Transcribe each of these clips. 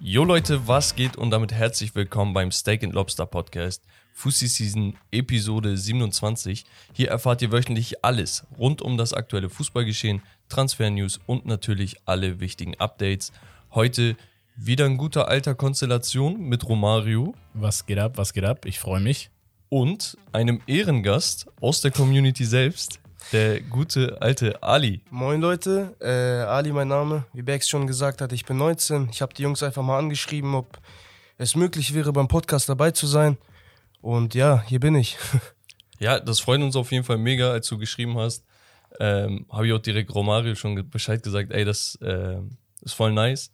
Jo Leute, was geht und damit herzlich willkommen beim Steak and Lobster Podcast, Fussi Season Episode 27. Hier erfahrt ihr wöchentlich alles rund um das aktuelle Fußballgeschehen, Transfer-News und natürlich alle wichtigen Updates. Heute wieder ein guter alter Konstellation mit Romario Was geht ab, was geht ab? Ich freue mich. und einem Ehrengast aus der Community selbst, der gute alte Ali. Moin Leute, äh, Ali mein Name. Wie Bex schon gesagt hat, ich bin 19. Ich habe die Jungs einfach mal angeschrieben, ob es möglich wäre, beim Podcast dabei zu sein. Und ja, hier bin ich. Ja, das freut uns auf jeden Fall mega, als du geschrieben hast. Ähm, Habe ich auch direkt Romario schon Bescheid gesagt, ey, das äh, ist voll nice.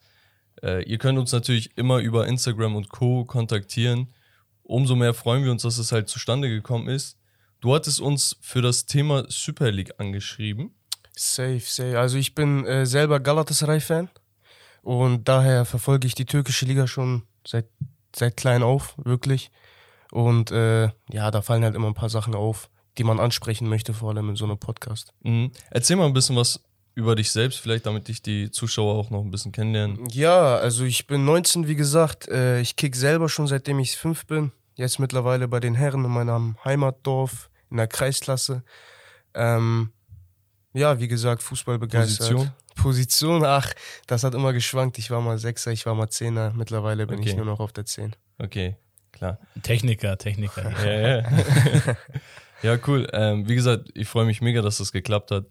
Äh, ihr könnt uns natürlich immer über Instagram und Co. kontaktieren. Umso mehr freuen wir uns, dass es halt zustande gekommen ist. Du hattest uns für das Thema Super League angeschrieben. Safe, safe. Also ich bin äh, selber Galatasaray-Fan und daher verfolge ich die türkische Liga schon seit, seit klein auf, wirklich. Und äh, ja, da fallen halt immer ein paar Sachen auf, die man ansprechen möchte, vor allem in so einem Podcast. Mhm. Erzähl mal ein bisschen was über dich selbst, vielleicht, damit dich die Zuschauer auch noch ein bisschen kennenlernen. Ja, also ich bin 19, wie gesagt. Äh, ich kick selber schon seitdem ich fünf bin. Jetzt mittlerweile bei den Herren in meinem Heimatdorf in der Kreisklasse. Ähm, ja, wie gesagt, Fußball begeistert. Position? Position, ach, das hat immer geschwankt. Ich war mal Sechser, ich war mal Zehner. Mittlerweile bin Okay. ich nur noch auf der Zehn. Okay, klar. Techniker, Techniker. Ja, ja. ja, cool. Ähm, wie gesagt, ich freue mich mega, dass das geklappt hat.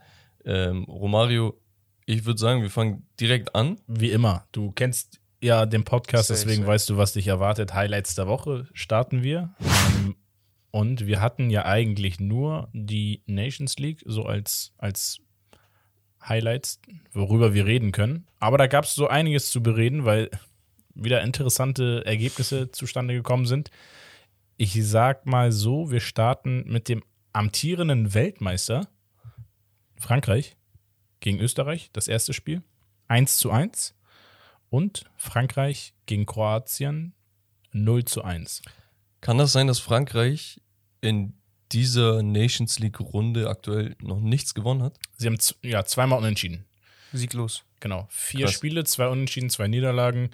Ähm, Romario, ich würde sagen, wir fangen direkt an. Wie immer, du kennst ja den Podcast, deswegen weißt du, was dich erwartet. Highlights der Woche starten wir. Ähm, und wir hatten ja eigentlich nur die Nations League so als, als Highlights, worüber wir reden können. Aber da gab es so einiges zu bereden, weil wieder interessante Ergebnisse zustande gekommen sind. Ich sag mal so, wir starten mit dem amtierenden Weltmeister Frankreich gegen Österreich, das erste Spiel. 1 zu 1. Und Frankreich gegen Kroatien 0 zu 1. Kann das sein, dass Frankreich in dieser Nations League-Runde aktuell noch nichts gewonnen hat? Sie haben ja, zweimal unentschieden. Sieglos. Genau. Vier Krass. Spiele, zwei Unentschieden, zwei Niederlagen.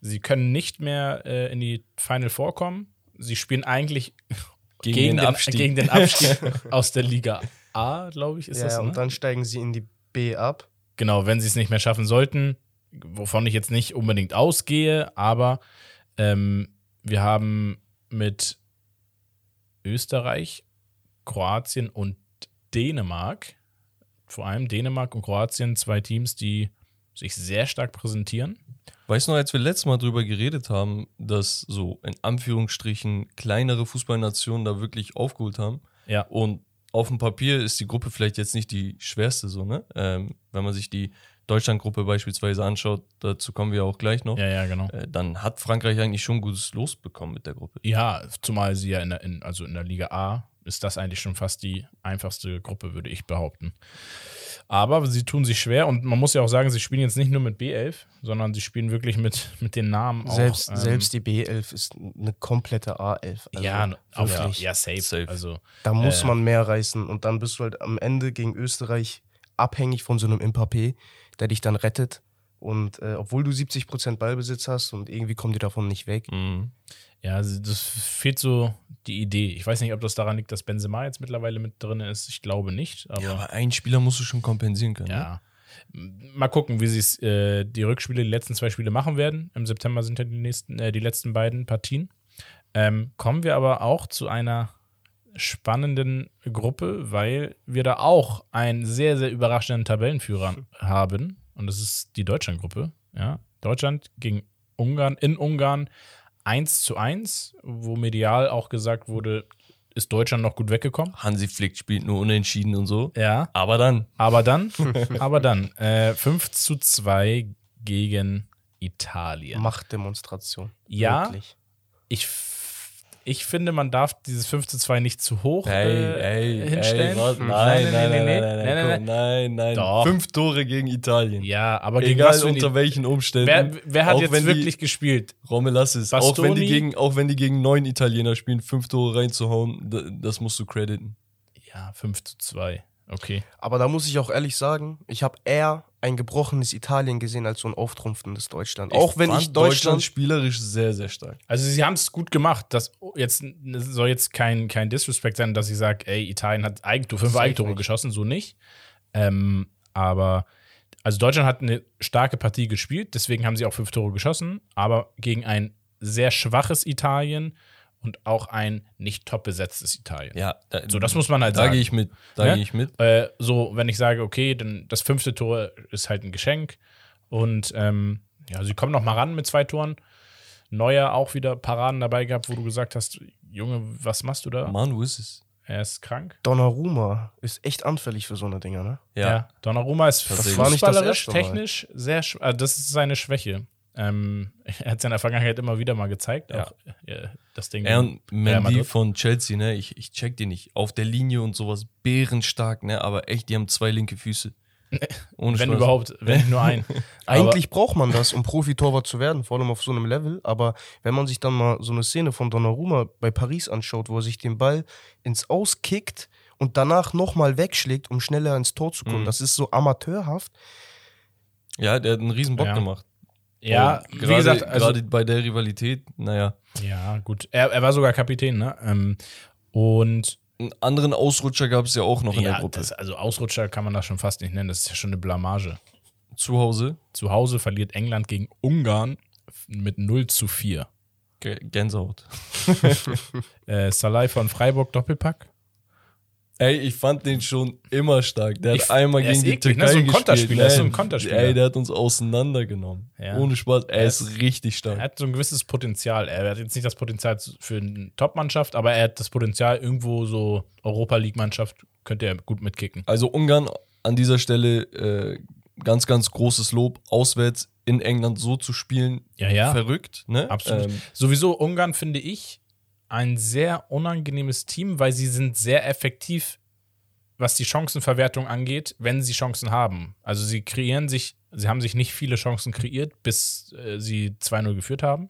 Sie können nicht mehr äh, in die Final Four kommen. Sie spielen eigentlich Gegen gegen, den den, Abstieg. gegen den Abstieg aus der Liga A, glaube ich, ist ja, das. Ne? und dann steigen sie in die B ab. Genau, wenn sie es nicht mehr schaffen sollten, wovon ich jetzt nicht unbedingt ausgehe, aber ähm, wir haben mit Österreich, Kroatien und Dänemark, vor allem Dänemark und Kroatien, zwei Teams, die sich sehr stark präsentieren. Weißt du noch, als wir letztes Mal drüber geredet haben, dass so in Anführungsstrichen kleinere Fußballnationen da wirklich aufgeholt haben? Ja. Und auf dem Papier ist die Gruppe vielleicht jetzt nicht die schwerste, so, ne? Ähm, wenn man sich die Deutschlandgruppe beispielsweise anschaut, dazu kommen wir auch gleich noch, Ja, ja, genau. äh, dann hat Frankreich eigentlich schon gutes Los bekommen mit der Gruppe. Ja, zumal sie ja in der, in, also in der Liga A ist das eigentlich schon fast die einfachste Gruppe, würde ich behaupten. Aber sie tun sich schwer und man muss ja auch sagen, sie spielen jetzt nicht nur mit B11, sondern sie spielen wirklich mit, mit den Namen auch. selbst, ähm, selbst die B11 ist eine komplette A11. Also ja, wirklich. ja, safe. Safe. Also, Da muss Äh. man mehr reißen und dann bist du halt am Ende gegen Österreich abhängig von so einem Mbappé, der dich dann rettet. Und äh, obwohl du 70% Ballbesitz hast und irgendwie kommen die davon nicht weg. Mhm. ja, also das fehlt so die Idee. Ich weiß nicht, ob das daran liegt, dass Benzema jetzt mittlerweile mit drin ist. Ich glaube nicht, aber. Ja, aber einen Spieler musst du schon kompensieren können. Ne? Ja. Mal gucken, wie sie es äh, die Rückspiele, die letzten zwei Spiele machen werden. Im September sind ja die nächsten, äh, die letzten beiden Partien. Ähm, kommen wir aber auch zu einer spannenden Gruppe, weil wir da auch einen sehr, sehr überraschenden Tabellenführer haben. Und das ist die Deutschlandgruppe. Ja. Deutschland gegen Ungarn in Ungarn 1 zu 1, wo medial auch gesagt wurde, ist Deutschland noch gut weggekommen. Hansi Flick spielt nur unentschieden und so. Ja. Aber dann, Aber dann, aber dann, äh, 5 zu 2 gegen Italien. Machtdemonstration. Ja. Wirklich. Ich, ich finde, man darf dieses 5 zu 2 nicht zu hoch Ey, äh, ey, hinstellen. ey, was? Hm. nein, nein, nein, nein, nein, nein, nein, nein, nein, nein. Doch. Fünf Tore gegen Italien. Ja, aber gegen Egal was für unter welchen Umständen. wer, wer hat Auch jetzt wirklich die, gespielt? Romelassis, auch wenn, die Bastoni? gegen, auch wenn die gegen neun Italiener spielen, fünf Tore reinzuhauen, da- das musst du crediten. Ja, 5 zu 2. Okay. Aber da muss ich auch ehrlich sagen, ich habe eher ein gebrochenes Italien gesehen als so ein auftrumpfendes Deutschland. Auch wenn ich Deutschland. spielerisch sehr, sehr stark. Also sie haben es gut gemacht. Das jetzt das soll jetzt kein, kein Disrespect sein, dass ich sage, ey, Italien hat Eigentor, fünf Eigentore geschossen, so nicht. Ähm, aber also Deutschland hat eine starke Partie gespielt, deswegen haben sie auch fünf Tore geschossen, aber gegen ein sehr schwaches Italien und auch ein nicht top besetztes Italien. Ja, da, So, das muss man halt da sagen. gehe ich mit. Da Ja? gehe ich mit. Äh, so, wenn ich sage, okay, dann das fünfte Tor ist halt ein Geschenk und ähm, ja, sie kommen noch mal ran mit zwei Toren. Neuer auch wieder Paraden dabei gehabt, wo du gesagt hast, Junge, was machst du da? Mann, wo ist es? Er ist krank. Donnarumma ist echt anfällig für so eine Dinger, ne? Ja. Donnarumma ist Tatsächlich. war nicht das fußballerisch, erste Mal. technisch sehr, äh, das ist seine Schwäche. Ähm, er hat es in der Vergangenheit immer wieder mal gezeigt. Ja. Auch, äh, das Ding. Er und Mandy von Chelsea, ne? Ich, ich check die nicht. Auf der Linie und sowas bärenstark, ne? Aber echt, die haben zwei linke Füße. Ohne wenn Spaß. überhaupt, wenn nicht nur ein. Eigentlich braucht man das, um Profitorwart zu werden, vor allem auf so einem Level. Aber wenn man sich dann mal so eine Szene von Donnarumma bei Paris anschaut, wo er sich den Ball ins Aus kickt und danach nochmal wegschlägt, um schneller ins Tor zu kommen, Mhm. das ist so amateurhaft. Ja, der hat einen riesen Bock Ja. gemacht. Ja, Und wie gesagt, also, gerade bei der Rivalität, naja. ja, gut. Er, er war sogar Kapitän, ne? Ähm, und Einen anderen Ausrutscher gab es ja auch noch in der ja, Gruppe. das, also Ausrutscher kann man das schon fast nicht nennen. Das ist ja schon eine Blamage. Zu Hause. Zu Hause verliert England gegen Ungarn mit 0 zu 4. G Gänsehaut. Äh, Salai von Freiburg Doppelpack. Ey, ich fand den schon immer stark. Der Ich- hat einmal er ist gegen die eklig, ne? Türkei So ein gespielt. Konterspieler, ist so ein Nein, Konterspieler. Ey, der hat uns auseinandergenommen. Ja. Ohne Spaß. Er Er ist richtig stark. Er hat so ein gewisses Potenzial. Er hat jetzt nicht das Potenzial für eine Top-Mannschaft, aber er hat das Potenzial, irgendwo so Europa League-Mannschaft könnte er gut mitkicken. Also Ungarn an dieser Stelle äh, ganz, ganz großes Lob. Auswärts in England so zu spielen, Ja, ja. verrückt. Ne? Absolut. Ähm, Sowieso Ungarn finde ich ein sehr unangenehmes Team, weil sie sind sehr effektiv, was die Chancenverwertung angeht, wenn sie Chancen haben. Also sie kreieren sich, sie haben sich nicht viele Chancen kreiert, bis äh, sie 2-0 geführt haben.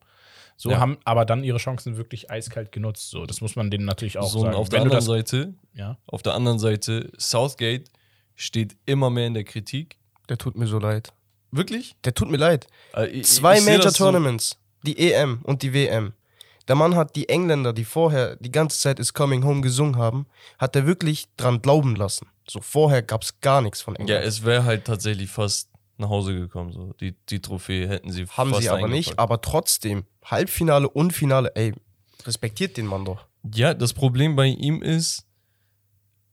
So Ja. haben aber dann ihre Chancen wirklich eiskalt genutzt. So, das muss man denen natürlich auch so sagen. auf der Wenn du anderen das, Seite, ja, auf der anderen Seite, Southgate steht immer mehr in der Kritik. Der tut mir so leid. Wirklich? Der tut mir leid. Äh, ich- Zwei ich Major das so- Tournaments, die EM und die WM. Der Mann hat die Engländer, die vorher die ganze Zeit Is Coming Home gesungen haben, hat er wirklich dran glauben lassen. So vorher gab es gar nichts von Ja, England. es wäre halt tatsächlich fast nach Hause gekommen. So. Die, die Trophäe hätten sie haben fast sie aber nicht, aber trotzdem, Halbfinale und Finale, ey, respektiert den Mann doch. Ja, das Problem bei ihm ist,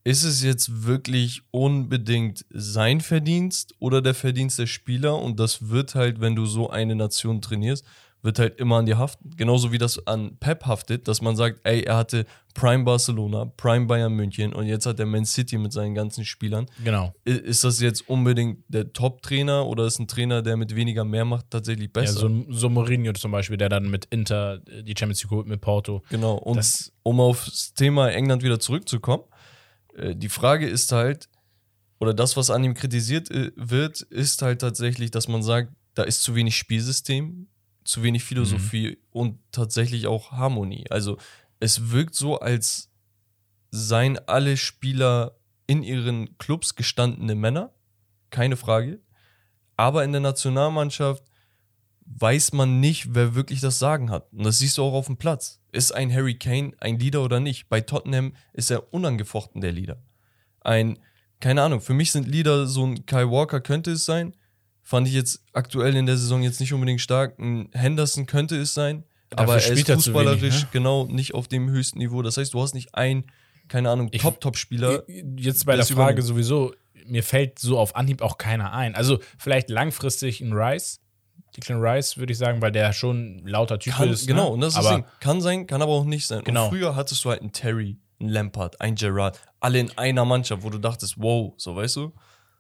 ist es jetzt wirklich unbedingt sein Verdienst oder der Verdienst der Spieler? Und das wird halt, wenn du so eine Nation trainierst, wird halt immer an dir haften. Genauso wie das an Pep haftet, dass man sagt, ey, er hatte Prime Barcelona, Prime Bayern München und jetzt hat er Man City mit seinen ganzen Spielern. genau. Ist das jetzt unbedingt der Top-Trainer oder ist ein Trainer, der mit weniger mehr macht, tatsächlich Ja, besser? so, so Mourinho zum Beispiel, der dann mit Inter die Champions League holt mit Porto. Genau. Und Das- um aufs Thema England wieder zurückzukommen, äh, die Frage ist halt, oder das, was an ihm kritisiert äh, wird, ist halt tatsächlich, dass man sagt, da ist zu wenig Spielsystem, zu wenig Philosophie und tatsächlich auch Harmonie. Also es wirkt so, als seien alle Spieler in ihren Clubs gestandene Männer, keine Frage. Aber in der Nationalmannschaft weiß man nicht, wer wirklich das Sagen hat. Und das siehst du auch auf dem Platz. Ist ein Harry Kane ein Leader oder nicht? Bei Tottenham ist er unangefochten der Leader. Ein, keine Ahnung, für mich sind Leader so ein Kyle Walker könnte es sein. Fand ich jetzt aktuell in der Saison jetzt nicht unbedingt stark. Ein Henderson könnte es sein. Dafür aber er ist er fußballerisch wenig, ne? genau nicht auf dem höchsten Niveau. Das heißt, du hast nicht einen, keine Ahnung, Top-Top-Spieler. Jetzt bei der Frage sowieso, mir fällt so auf Anhieb auch keiner ein. Also vielleicht langfristig ein Rice, Declan Rice, würde ich sagen, weil der schon ein lauter Typ Kann, ist. genau, ne? und das ist aber Ding. Kann sein, kann aber auch nicht sein. Genau. Und früher hattest du halt einen Terry, einen Lampard, einen Gerard, alle in einer Mannschaft, wo du dachtest, wow, so weißt du?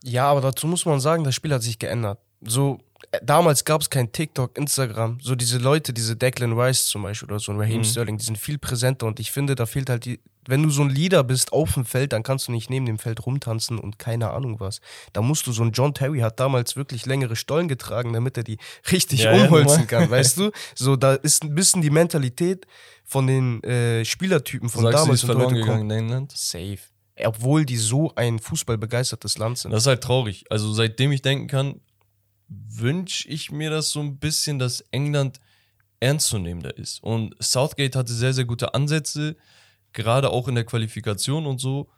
Ja, aber dazu muss man sagen, das Spiel hat sich geändert. So, äh, damals gab es kein TikTok, Instagram. So diese Leute, diese Declan Rice zum Beispiel oder so ein Raheem Mhm. Sterling, die sind viel präsenter und ich finde, da fehlt halt die. Wenn du so ein Leader bist auf dem Feld, dann kannst du nicht neben dem Feld rumtanzen und keine Ahnung was. Da musst du so ein John Terry hat damals wirklich längere Stollen getragen, damit er die richtig Ja, ja, umholzen normal. kann, weißt du? So, da ist ein bisschen die Mentalität von den äh, Spielertypen Du von sagst, du damals ist und verloren gegangen in England. Safe. Obwohl die so ein fußballbegeistertes Land sind. Das ist halt traurig. Also seitdem ich denken kann, wünsche ich mir das so ein bisschen, dass England ernstzunehmender ist. Und Southgate hatte sehr, sehr gute Ansätze, gerade auch in der Qualifikation und so.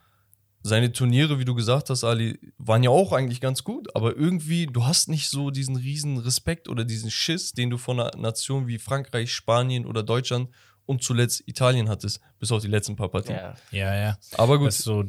Seine Turniere, wie du gesagt hast, Ali, waren ja auch eigentlich ganz gut, aber irgendwie, du hast nicht so diesen riesen Respekt oder diesen Schiss, den du von einer Nation wie Frankreich, Spanien oder Deutschland und zuletzt Italien hattest, bis auf die letzten paar Partien. Ja. Ja, ja. Aber gut, so,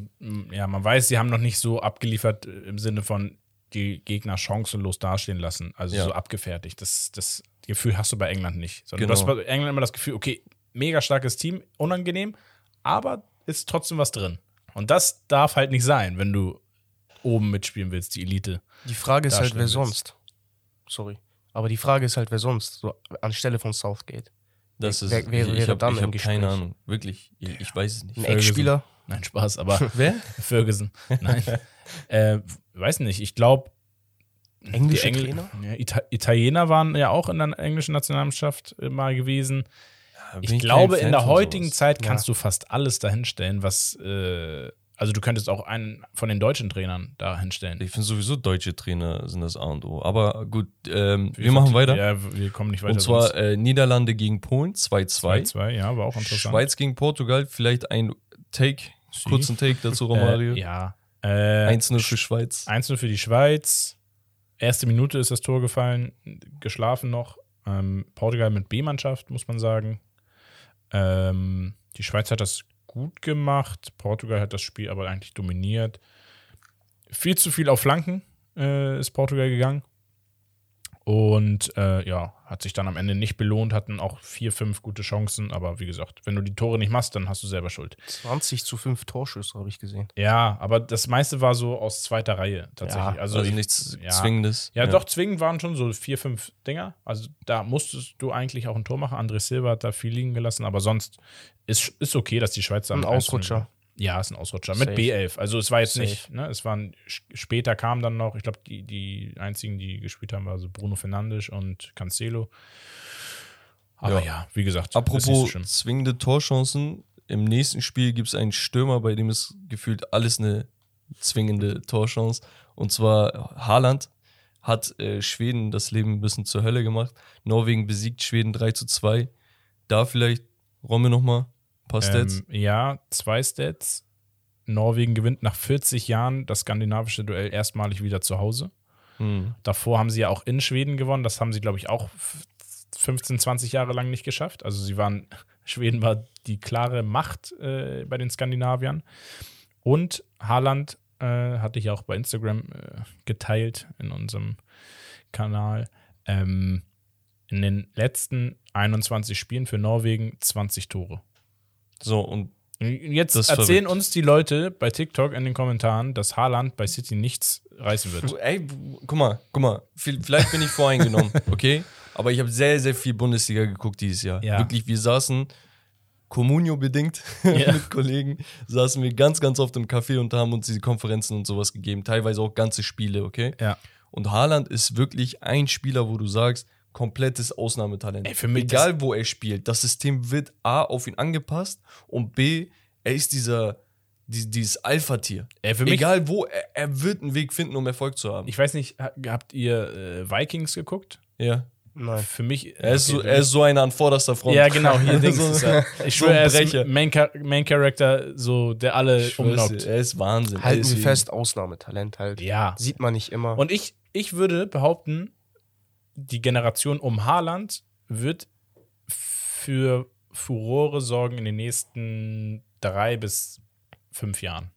ja, man weiß, sie haben noch nicht so abgeliefert äh, im Sinne von die Gegner chancenlos dastehen lassen, also Ja. so abgefertigt. Das, das Gefühl hast du bei England nicht. Sondern Genau. du hast bei England immer das Gefühl, okay, mega starkes Team, unangenehm, aber ist trotzdem was drin. Und das darf halt nicht sein, wenn du oben mitspielen willst, die Elite. Die Frage ist halt, wer willst. sonst. Sorry. Aber die Frage ist halt, wer sonst, so anstelle von Southgate. Das ist, wer- wer ich, ich habe hab keine? Ahnung. Wirklich, ich, ich weiß es nicht. Ein Ex-Spieler. Nein, Spaß, aber Wer? Ferguson. Nein. äh, weiß nicht, ich glaube, Englische Engl- Trainer? Ja, Ita Italiener waren ja auch in der englischen Nationalmannschaft äh, mal gewesen. Bin Ich glaube, in der heutigen sowas. Zeit kannst Ja. du fast alles dahinstellen, was. Äh, also, du könntest auch einen von den deutschen Trainern da hinstellen. Ich finde sowieso deutsche Trainer sind das A und O. Aber gut, ähm, wir, machen weiter. Ja, wir kommen nicht weiter. und zwar äh, Niederlande gegen Polen 2-2. 2-2, ja, war auch interessant. Schweiz gegen Portugal, vielleicht ein Take, kurzen Take dazu, Romario. Äh, ja. Äh, 1-0 für Schweiz. 1-0 für die Schweiz. Erste Minute ist das Tor gefallen, geschlafen noch. Ähm, Portugal mit B-Mannschaft, muss man sagen. Ähm, die Schweiz hat das gut gemacht. Portugal hat das Spiel aber eigentlich dominiert. Viel zu viel auf Flanken äh, ist Portugal gegangen. Und äh, ja, hat sich dann am Ende nicht belohnt, hatten auch vier, fünf gute Chancen. Aber wie gesagt, wenn du die Tore nicht machst, dann hast du selber Schuld. 20 zu 5 Torschüsse habe ich gesehen. Ja, aber das meiste war so aus zweiter Reihe tatsächlich. Ja, Also, ich- nichts ja. Zwingendes. Ja, doch, zwingend waren schon so vier, fünf Dinger. Also da musstest du eigentlich auch ein Tor machen. André Silva hat da viel liegen gelassen, aber sonst ist, ist okay, dass die Schweizer Ein Ausrutscher. 1-0 Ja, ist ein Ausrutscher. Safe. Mit B11. Also es war jetzt Safe. nicht, ne? Es waren später kamen dann noch, ich glaube, die, die einzigen, die gespielt haben, waren so Bruno Fernandes und Cancelo. Aber ja, Ja. wie gesagt, so Apropos schlimm. zwingende Torchancen, im nächsten Spiel gibt es einen Stürmer, bei dem ist gefühlt alles eine zwingende Torchance. Und zwar Haaland hat äh, Schweden das Leben ein bisschen zur Hölle gemacht. Norwegen besiegt Schweden 3 zu 2. Da vielleicht, Romme nochmal, ein paar Stats. Ähm, ja, zwei Stats. Norwegen gewinnt nach 40 Jahren das skandinavische Duell erstmalig wieder zu Hause. Hm. Davor haben sie ja auch in Schweden gewonnen. Das haben sie, glaube ich, auch f- 15, 20 Jahre lang nicht geschafft. Also sie waren, Schweden war die klare Macht äh, bei den Skandinaviern. Und Haaland äh, hatte ich auch bei Instagram äh, geteilt in unserem Kanal. Ähm, in den letzten 21 Spielen für Norwegen 20 Tore. So, und Jetzt erzählen verrückt. uns die Leute bei TikTok in den Kommentaren, dass Haaland bei City nichts reißen wird. ey, guck mal, guck mal, viel- vielleicht bin ich voreingenommen, okay? Aber ich habe sehr, sehr viel Bundesliga geguckt dieses Jahr. Ja. Wirklich, wir saßen Communio-bedingt Ja. mit Kollegen, saßen wir ganz, ganz oft im Café und haben uns diese Konferenzen und sowas gegeben. Teilweise auch ganze Spiele, okay? Ja. Und Haaland ist wirklich ein Spieler, wo du sagst, komplettes Ausnahmetalent. Ey, für mich Egal, wo er spielt, das System wird A auf ihn angepasst und B, er ist dieser, die, dieses Alpha-Tier. Egal wo, er, er wird einen Weg finden, um Erfolg zu haben. Ich weiß nicht, ha- habt ihr äh, Vikings geguckt? ja. Nein. Für mich. Er ist, so, okay, er ist so einer an vorderster Front. ja, genau, hier Dings So- ist er. Ich so schwöre, er ist. Main, Char Main Character, so, der alle umlockt. er ist Wahnsinn. Halten Er wir wie- fest, Ausnahmetalent halt. Ja. Sieht man nicht immer. Und ich, ich würde behaupten, die Generation um Haaland wird für Furore sorgen in den nächsten drei bis fünf Jahren.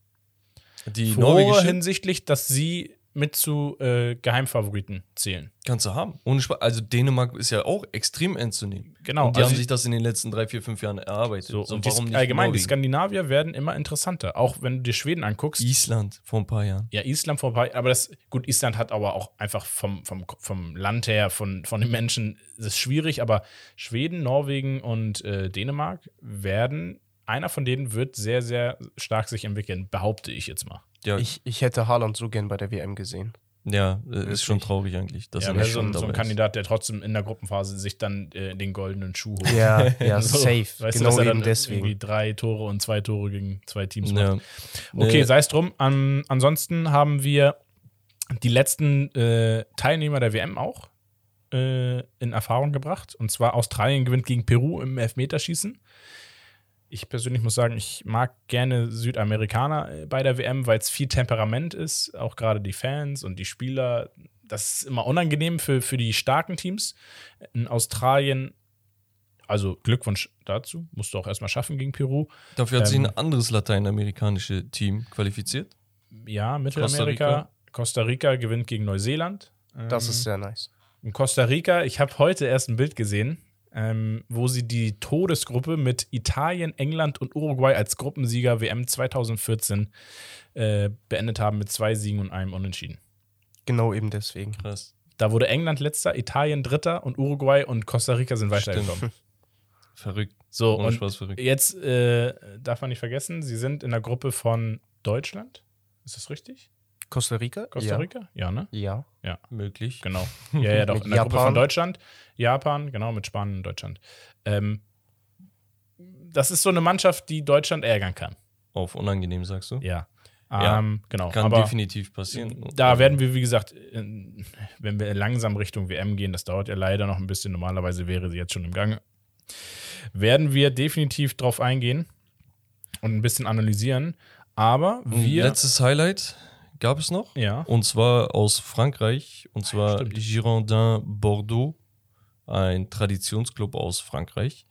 Die Furore hinsichtlich, dass sie mit zu äh, Geheimfavoriten zählen. kannst du haben. Ohne Spaß. Also Dänemark ist ja auch extrem ernst zu nehmen. Genau, Und die also haben die- sich das in den letzten drei, vier, fünf Jahren erarbeitet. So, So, und warum die, nicht allgemein, die Norwegen? Skandinavier werden immer interessanter. Auch wenn du dir Schweden anguckst. Island vor ein paar Jahren. ja, Island vorbei, aber das, gut, Island hat aber auch einfach vom, vom, vom Land her, von, von den Menschen, das ist schwierig, aber Schweden, Norwegen und äh, Dänemark werden, einer von denen wird sehr, sehr stark sich entwickeln, behaupte ich jetzt mal. Ja, ich, ich hätte Haaland so gern bei der WM gesehen. Ja, äh, ist Wirklich. schon traurig eigentlich. Dass ja, er so, so ein. Kandidat, der trotzdem in der Gruppenphase sich dann äh, den goldenen Schuh holt. Ja, ja, So, safe. Weißt du, genau dass er eben dann deswegen. irgendwie drei Tore und zwei Tore gegen zwei Teams macht. Ja. Okay, Nee, sei es drum. An, ansonsten haben wir die letzten äh, Teilnehmer der WM auch äh, in Erfahrung gebracht. Und zwar Australien gewinnt gegen Peru im Elfmeterschießen. Ich persönlich muss sagen, ich mag gerne Südamerikaner äh, bei der WM, weil es viel Temperament ist. Auch gerade die Fans und die Spieler. Das ist immer unangenehm für, für die starken Teams. In Australien, also Glückwunsch dazu, musst du auch erstmal schaffen gegen Peru. Dafür hat sich Ähm, ein anderes lateinamerikanisches Team qualifiziert. Ja, Mittelamerika. Costa Rica, gewinnt gegen Neuseeland. Das Ähm, ist sehr nice. in Costa Rica, ich habe heute erst ein Bild gesehen, ähm, wo sie die Todesgruppe mit Italien, England und Uruguay als Gruppensieger WM 2014 äh, beendet haben mit zwei Siegen und einem Unentschieden. Genau eben deswegen. Krass. Da wurde England letzter, Italien dritter und Uruguay und Costa Rica sind weitergekommen. Verrückt. So, Ohne und Spaß verrückt. jetzt äh, darf man nicht vergessen, sie sind in der Gruppe von Deutschland. Ist das richtig? Costa Rica? Costa ja. Rica? Ja, ne? Ja. Möglich. Genau. Ja, ja, doch. Mit In der Gruppe Japan. von Deutschland, Japan, genau, mit Spanien und Deutschland. Ähm, das ist so eine Mannschaft, die Deutschland ärgern kann. Auf unangenehm, sagst du? Ja. Ja, Ähm, genau. Kann Aber definitiv passieren. da werden wir, wie gesagt, wenn wir langsam Richtung WM gehen, das dauert ja leider noch ein bisschen, normalerweise wäre sie jetzt schon im Gange, werden wir definitiv drauf eingehen und ein bisschen analysieren. Aber Ein wir. letztes Highlight gab es noch. ja. Und zwar aus Frankreich. Und zwar stimmt. Girondin Bordeaux, ein Traditionsclub aus Frankreich,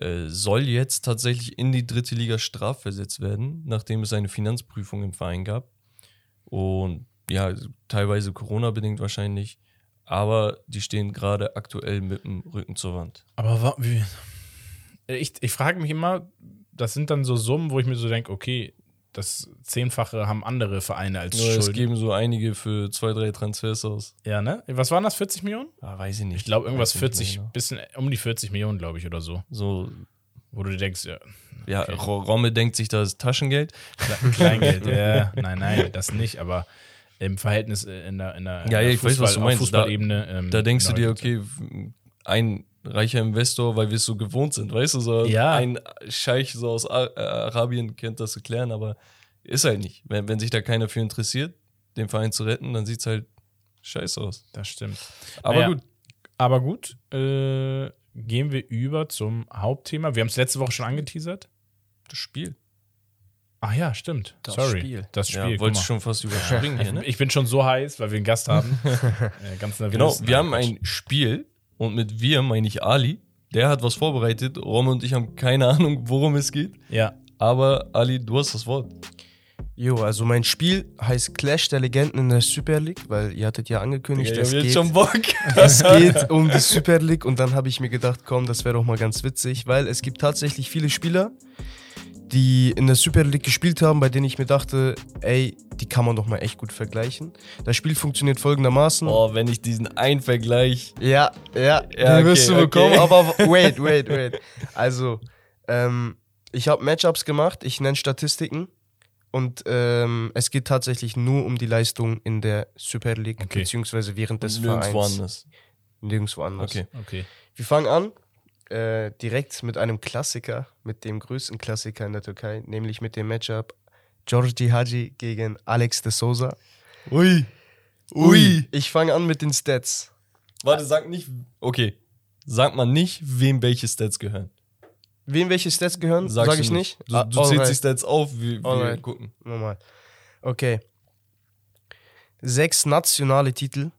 äh, soll jetzt tatsächlich in die dritte Liga strafversetzt werden, nachdem es eine Finanzprüfung im Verein gab. Und ja, teilweise Corona-bedingt wahrscheinlich. Aber die stehen gerade aktuell mit dem Rücken zur Wand. Aber wie, ich, ich frage mich immer, das sind dann so Summen, wo ich mir so denke, okay, das Zehnfache haben andere Vereine als Nur es Schulden. geben so einige für zwei, drei Transfers aus. Ja, ne? Was waren das, 40 Millionen? Ah, weiß ich nicht. Ich glaube, irgendwas Weiß ich nicht 40, mehr genau. bisschen um die 40 Millionen, glaube ich, oder so. So, Wo du dir denkst, ja, ja, Okay. Ro- Romme denkt sich, das ist Taschengeld. Kle- Kleingeld, ja, nein, nein, das nicht, aber im Verhältnis äh, in der, in der, Ja, ja, ich weiß, was du meinst. Da- Fußballebene. ähm, Da denkst du dir, genau, okay, ein reicher Investor, weil wir es so gewohnt sind, weißt du, so Ja. ein Scheich so aus äh, Arabien kennt das zu klären, aber ist halt nicht. Wenn, wenn sich da keiner für interessiert, den Verein zu retten, dann sieht es halt scheiße aus. Das stimmt. Aber Naja, gut, Aber gut, äh, gehen wir über zum Hauptthema. Wir haben es letzte Woche schon angeteasert. das Spiel. Ach ja, stimmt. Das Sorry. Spiel. Das Spiel. Ja, guck wollte mal. ich schon fast überspringen hier, ne? Ich bin schon so heiß, weil wir einen Gast haben. äh, ganz nervös. Genau, Nein, wir haben Quatsch. ein Spiel und mit wir meine ich Ali. Der hat was vorbereitet. Rom und ich haben keine Ahnung, worum es geht. Ja. Aber Ali, du hast das Wort. Jo, also mein Spiel heißt Clash der Legenden in der Super League, weil ihr hattet ja angekündigt, Ja, es, ich hab geht, jetzt schon Bock. es geht um die Super League und dann habe ich mir gedacht, komm, das wäre doch mal ganz witzig, weil es gibt tatsächlich viele Spieler, die in der Super League gespielt haben, bei denen ich mir dachte, ey, die kann man doch mal echt gut vergleichen. Das Spiel funktioniert folgendermaßen. Oh, wenn ich diesen einen Vergleich. Ja, ja, Ja, den wirst okay, du bekommen, okay. aber wait, wait, wait. Also, ähm, ich habe Matchups gemacht, ich nenne Statistiken und ähm, es geht tatsächlich nur um die Leistung in der Super League, Okay. beziehungsweise während des Nirgendwo Vereins. anders. Nirgendwo anders. Okay. Okay. Wir fangen an äh, direkt mit einem Klassiker, mit dem größten Klassiker in der Türkei, nämlich mit dem Matchup Georgi Haji gegen Alex de Souza. Ui. Ich fange an mit den Stats. Warte, sag nicht. Okay. Sag mal nicht, wem welche Stats gehören. Wem welche Stats gehören, Sagst sage du ich nicht. Du, Ah, du zählst alright. die Stats auf, wir, wir Alright. gucken. Normal. Okay. Sechs nationale Titel,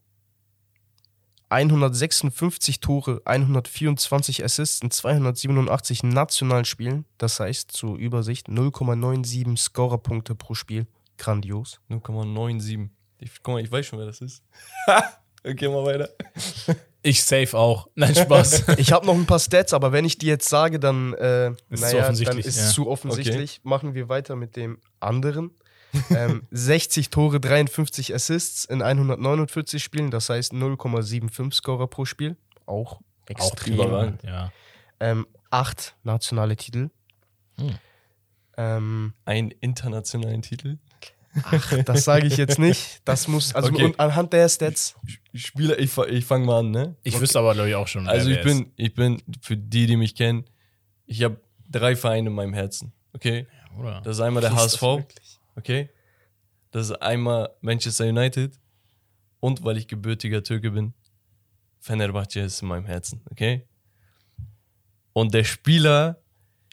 156 Tore, 124 Assists in 287 nationalen Spielen. Das heißt, zur Übersicht 0,97 Scorerpunkte pro Spiel. Grandios. 0,97. Ich, guck mal, ich weiß schon, wer das ist. okay, mal weiter. Ich safe auch. Nein, Spaß. Ich habe noch ein paar Stats, aber wenn ich die jetzt sage, dann, äh, Ist naja, zu dann offensichtlich, ist ja. es zu offensichtlich. Machen wir weiter mit dem anderen. Ähm, 60 Tore, 53 Assists in 149 Spielen, das heißt 0,75 Scorer pro Spiel. Auch auch extrem. überragend. Ja. Ähm, acht nationale Titel. Hm. Ähm, Einen internationalen Titel. Ach, das sage ich jetzt nicht. Das muss, also Okay. und anhand der Stats. Spieler, ich, ich fange mal an, ne? Ich wüsste aber, glaube ich, auch schon. wer Also ich bin, ich bin, für die, die mich kennen, ich habe drei Vereine in meinem Herzen, okay? ist, oder? Das ist einmal der Ist HSV, das wirklich? Okay? Das ist einmal Manchester United und weil ich gebürtiger Türke bin, Fenerbahce ist in meinem Herzen, okay? Und der Spieler,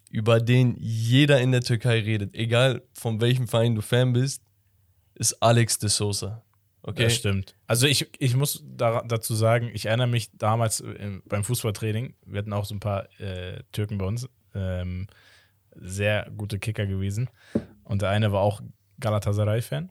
über den jeder in der Türkei redet, egal von welchem Verein du Fan bist, ist Alex de Sosa. Okay? Das stimmt. Also ich, ich muss da, dazu sagen, ich erinnere mich damals äh, beim Fußballtraining, wir hatten auch so ein paar äh, Türken bei uns, ähm, sehr gute Kicker gewesen. Und der eine war auch Galatasaray-Fan.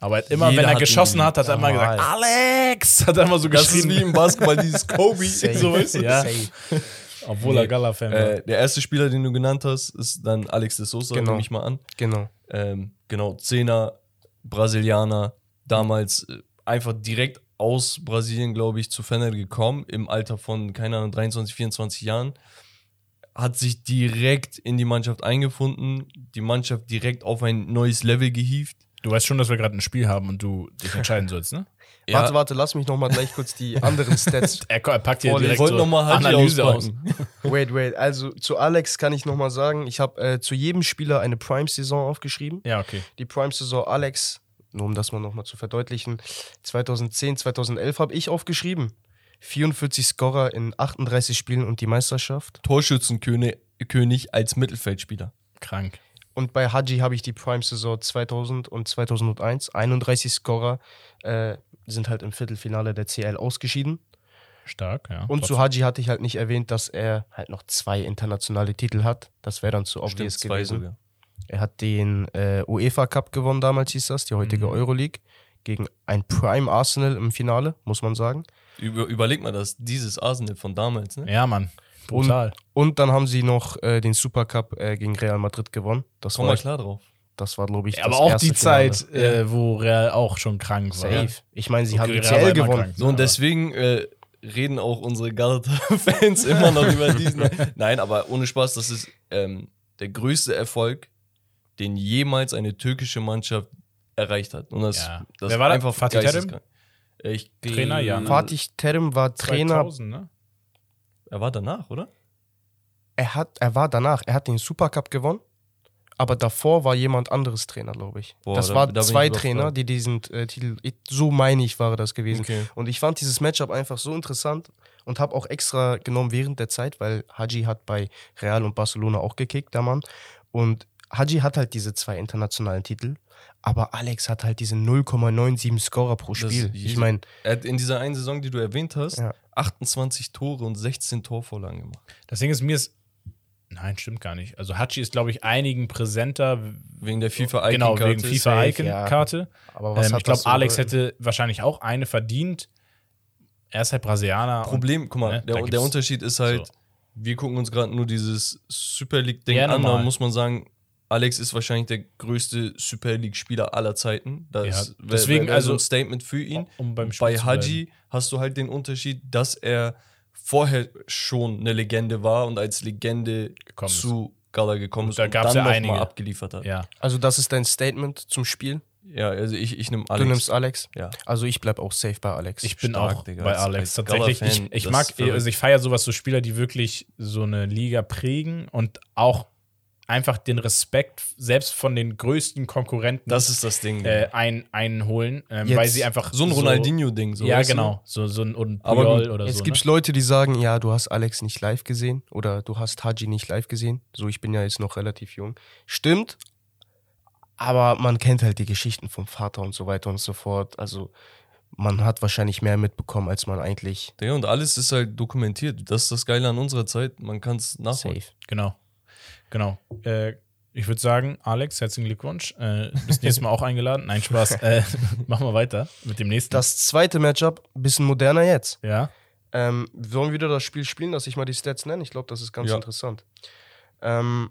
Aber er hat immer, Jeder wenn er hat ihn geschossen hat, hat er immer Normal. gesagt, Alex! Hat er immer so Das ist geschrien. wie im Basketball dieses Kobe. Safe. so ist ja. Safe. Obwohl Nee, er Gala-Fan war. Äh, der erste Spieler, den du genannt hast, ist dann Alex de Sosa, Genau. nehme ich mal an. Genau. Ähm, genau, Zehner, Brasilianer, damals äh, einfach direkt aus Brasilien, glaube ich, zu Fener gekommen, im Alter von, keine Ahnung, 23, 24 Jahren. Hat sich direkt in die Mannschaft eingefunden, die Mannschaft direkt auf ein neues Level gehievt. Du weißt schon, dass wir gerade ein Spiel haben und du dich entscheiden sollst, ne? Ja, Warte, warte, lass mich noch mal gleich kurz die anderen Stats. Er, packt hier direkt ich so nochmal Haji Analyse aus. Wait, wait. Also zu Alex kann ich noch mal sagen, ich habe äh, zu jedem Spieler eine Prime-Saison aufgeschrieben. Ja, okay. Die Prime-Saison Alex, nur um das mal noch mal zu verdeutlichen, 2010, 2011 habe ich aufgeschrieben. 44 Scorer in 38 Spielen und die Meisterschaft. Torschützenkönig König als Mittelfeldspieler. Krank. Und bei Haji habe ich die Prime-Saison 2000 und 2001. 31 Scorer äh, sind halt im Viertelfinale der CL ausgeschieden. Stark, ja. Und zu Haji hatte ich halt nicht erwähnt, dass er halt noch zwei internationale Titel hat. Das wäre dann zu Stimmt, obvious zwei gewesen. sogar. Er hat den äh, UEFA Cup gewonnen, damals hieß das, die heutige Mhm. Euroleague. Gegen ein Prime Arsenal im Finale, muss man sagen. Über, überleg mal, das dieses Arsenal von damals, ne? Ja, Mann. Brutal. Und dann haben sie noch äh, den Super Cup äh, gegen Real Madrid gewonnen. Das Komm war, mal klar drauf. das war glaube ich, aber das auch erste die Finale. Zeit, äh, wo Real auch schon krank war. Safe. Ich meine, sie Okay, haben die Real gewonnen. krank. So, und Aber- deswegen äh, reden auch unsere Galata-Fans immer noch über diesen. Nein, aber ohne Spaß, das ist ähm, der größte Erfolg, den jemals eine türkische Mannschaft erreicht hat. Und das, Ja. das Wer war einfach Fatih Terim? Ich Trainer, ja, ne? Fatih Terim war Trainer. 2000, ne? Er war danach, oder? Er, hat, er war danach, er hat den Super Cup gewonnen. Aber davor war jemand anderes Trainer, glaube ich. Boah, das da- war da zwei. Trainer, die diesen äh, Titel, so meine ich, war das gewesen. Okay. Und ich fand dieses Matchup einfach so interessant und habe auch extra genommen während der Zeit, weil Haji hat bei Real und Barcelona auch gekickt, der Mann. Und Haji hat halt diese zwei internationalen Titel, aber Alex hat halt diese 0,97 Scorer pro Das- Spiel. ich diese- meine, Er hat in dieser einen Saison, die du erwähnt hast, Ja. 28 Tore und 16 Torvorlagen gemacht. Das Ding ist, mir ist. Nein, stimmt gar nicht. Also Hachi ist, glaube ich, einigen präsenter. Wegen der FIFA Genau, Icon wegen safe, FIFA-Icon-Karte. aber was Ähm, hat ich glaube, das zu Alex hätte wahrscheinlich auch eine verdient. Er ist halt Brasilianer. und- Problem, guck mal, ne, der, der Unterschied ist halt, so. wir gucken uns gerade nur dieses Super League-Ding Ja, an, da muss man sagen, Alex ist wahrscheinlich der größte Super League-Spieler aller Zeiten. Das Ja, deswegen wär also- ein Statement für ihn. Um beim Spiel Bei Haji hast du halt den Unterschied, dass er vorher schon eine Legende war und als Legende Gekommen ist. zu Gala gekommen Und ist da und gab's dann ja noch einige. mal abgeliefert hat. Ja. Also das ist dein Statement zum Spiel. Ja, also ich, ich nehme Alex. Du nimmst Alex. ja. Also ich bleib auch safe bei Alex. Ich bin Stark, auch Digga, bei Alex. als Tatsächlich, ich, ich mag, also ich feiere sowas, so Spieler, die wirklich so eine Liga prägen und auch einfach den Respekt selbst von den größten Konkurrenten Das ist das Ding. äh, ein, einholen, ähm, weil sie einfach so ein Ronaldinho-Ding. So, ja, genau. So, so ein und Aber Puyol gut, oder Jetzt so. gibt's ne? Leute, die sagen, ja, du hast Alex nicht live gesehen oder du hast Haji nicht live gesehen. So, ich bin ja jetzt noch relativ jung. Stimmt, aber man kennt halt die Geschichten vom Vater und so weiter und so fort. Also man hat wahrscheinlich mehr mitbekommen, als man eigentlich Ja, und alles ist halt dokumentiert. Das ist das Geile an unserer Zeit. Man kann es nachholen. safe. Genau. Genau. Äh, ich würde sagen, Alex, herzlichen Glückwunsch. Äh, bis nächstes Mal auch eingeladen. Nein, Spaß. Äh, machen wir weiter mit dem nächsten. Das zweite Matchup, bisschen moderner jetzt. ja. Ähm, wollen wir wieder das Spiel spielen, dass ich mal die Stats nenne? Ich glaube, das ist ganz Ja. interessant. Ähm,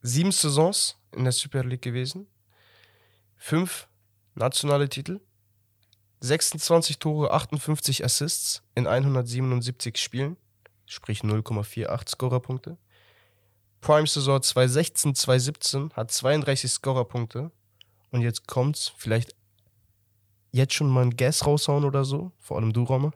sieben Saisons in der Super League gewesen, fünf nationale Titel, 26 Tore, 58 Assists in 177 Spielen, sprich 0,48 Scorerpunkte. Prime-Saison 2016, 2017 hat 32 Scorerpunkte und jetzt kommt's, vielleicht jetzt schon mal ein Guess raushauen oder so, vor allem du, Romme?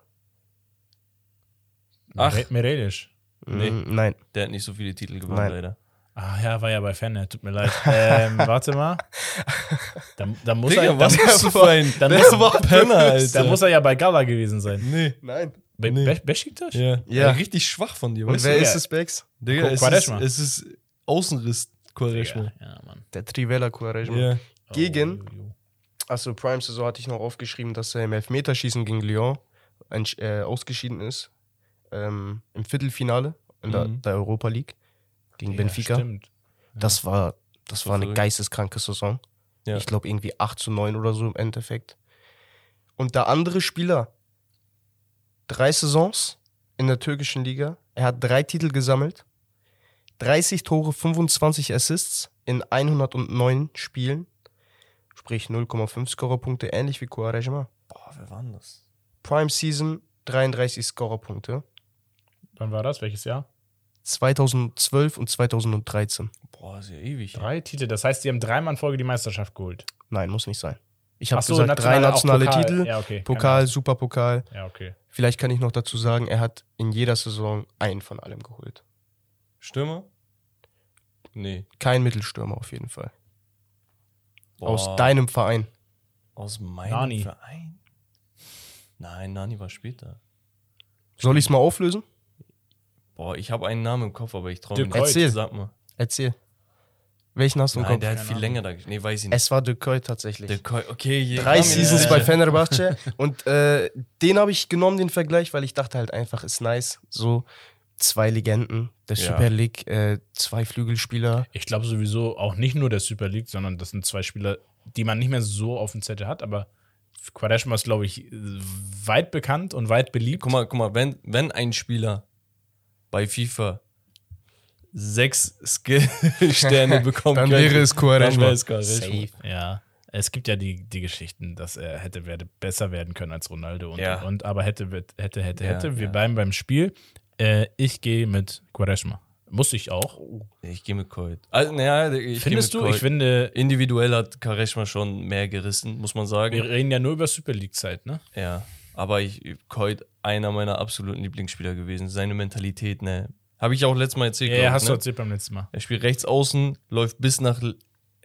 Ach. Merelisch. Nee. Mm, nein, Der hat nicht so viele Titel gewonnen, Nein. leider. Ah ja, war ja bei Fenne, tut mir leid. Ähm, warte mal. Da, da muss Digga, er, was da, bist du für ein dann der muss- war Penner, Alter. da muss er ja bei Gala gewesen sein. Nee. nein. Be Nee. Be Besiktas? Ja. Ja. Richtig schwach von dir, Und wer ist es, Bex? Digga, es ist, es ist Außenriss Quaresma. Ja, ja, Mann. Der Trivella Quaresma. Ja. Gegen- Oh, jo. Achso, Prime-Saison hatte ich noch aufgeschrieben, dass er im Elfmeterschießen gegen Lyon ein, äh, ausgeschieden ist. Ähm, Im Viertelfinale in der, Mhm. der Europa League gegen Ja, Benfica. Stimmt. Das war, das war war eine geisteskranke Saison. Ja. Ich glaube irgendwie 8 zu 9 oder so im Endeffekt. Und der andere Spieler, drei Saisons in der türkischen Liga. Er hat drei Titel gesammelt, 30 Tore, 25 Assists in 109 Spielen. Sprich 0,5 Scorerpunkte, ähnlich wie Quaresma. Boah, wer war denn das? Prime Season 33 Scorerpunkte. Wann war das? Welches Jahr? 2012 und 2013. Boah, ist ja ewig. Drei Titel. Das heißt, sie haben dreimal in Folge die Meisterschaft geholt. Nein, muss nicht sein. Ich habe so, gesagt, drei nationale- auch nationale Pokal. Titel. Ja, okay. Pokal, Superpokal. Ja, okay. Vielleicht kann ich noch dazu sagen, er hat in jeder Saison einen von allem geholt. Stürmer? Nee. Kein Mittelstürmer auf jeden Fall. Boah, Aus deinem Verein. Aus meinem Nani. Verein? Nein, Nani war später. Soll ich es mal auflösen? Boah, ich habe einen Namen im Kopf, aber ich traue Koit. nicht. Erzähl. Sag mal. Erzähl. Welchen hast du im Nein, Kopf? der hat viel länger da gespielt. Nee, weiß ich nicht. Es war De Koy tatsächlich. Der Koi- okay, je, Drei Seasons ja, bei. Fenerbahce. Und äh, den habe ich genommen, den Vergleich, weil ich dachte halt einfach, ist nice. So zwei Legenden der Ja. Super League, äh, zwei Flügelspieler. Ich glaube sowieso auch nicht nur der Super League, sondern das sind zwei Spieler, die man nicht mehr so auf dem Zettel hat, aber Quaresma ist, glaube ich, weit bekannt und weit beliebt. Guck mal, guck mal, wenn, wenn ein Spieler bei FIFA sechs Skill-Sterne bekommt, Dann wäre es Quaresma. Dann wäre es Quaresma. Safe. Ja, es gibt ja die, die Geschichten, dass er hätte werde besser werden können als Ronaldo und, Ja. und, aber hätte, hätte, hätte, Ja, hätte. Wir ja. bleiben beim Spiel. Äh, ich gehe mit Quaresma. Muss ich auch. Ich gehe mit Coit. Also, naja, ich Findest du? mit Ich Coit. finde, Individuell hat Quaresma schon mehr gerissen, muss man sagen. wir reden ja nur über Super League-Zeit, ne? Ja, aber ich, Coit, einer meiner absoluten Lieblingsspieler gewesen. Seine Mentalität, ne. Habe ich auch letztes Mal erzählt. Ja, glaub ich, hast du ne? erzählt beim letzten Mal. Er spielt rechts außen, läuft bis nach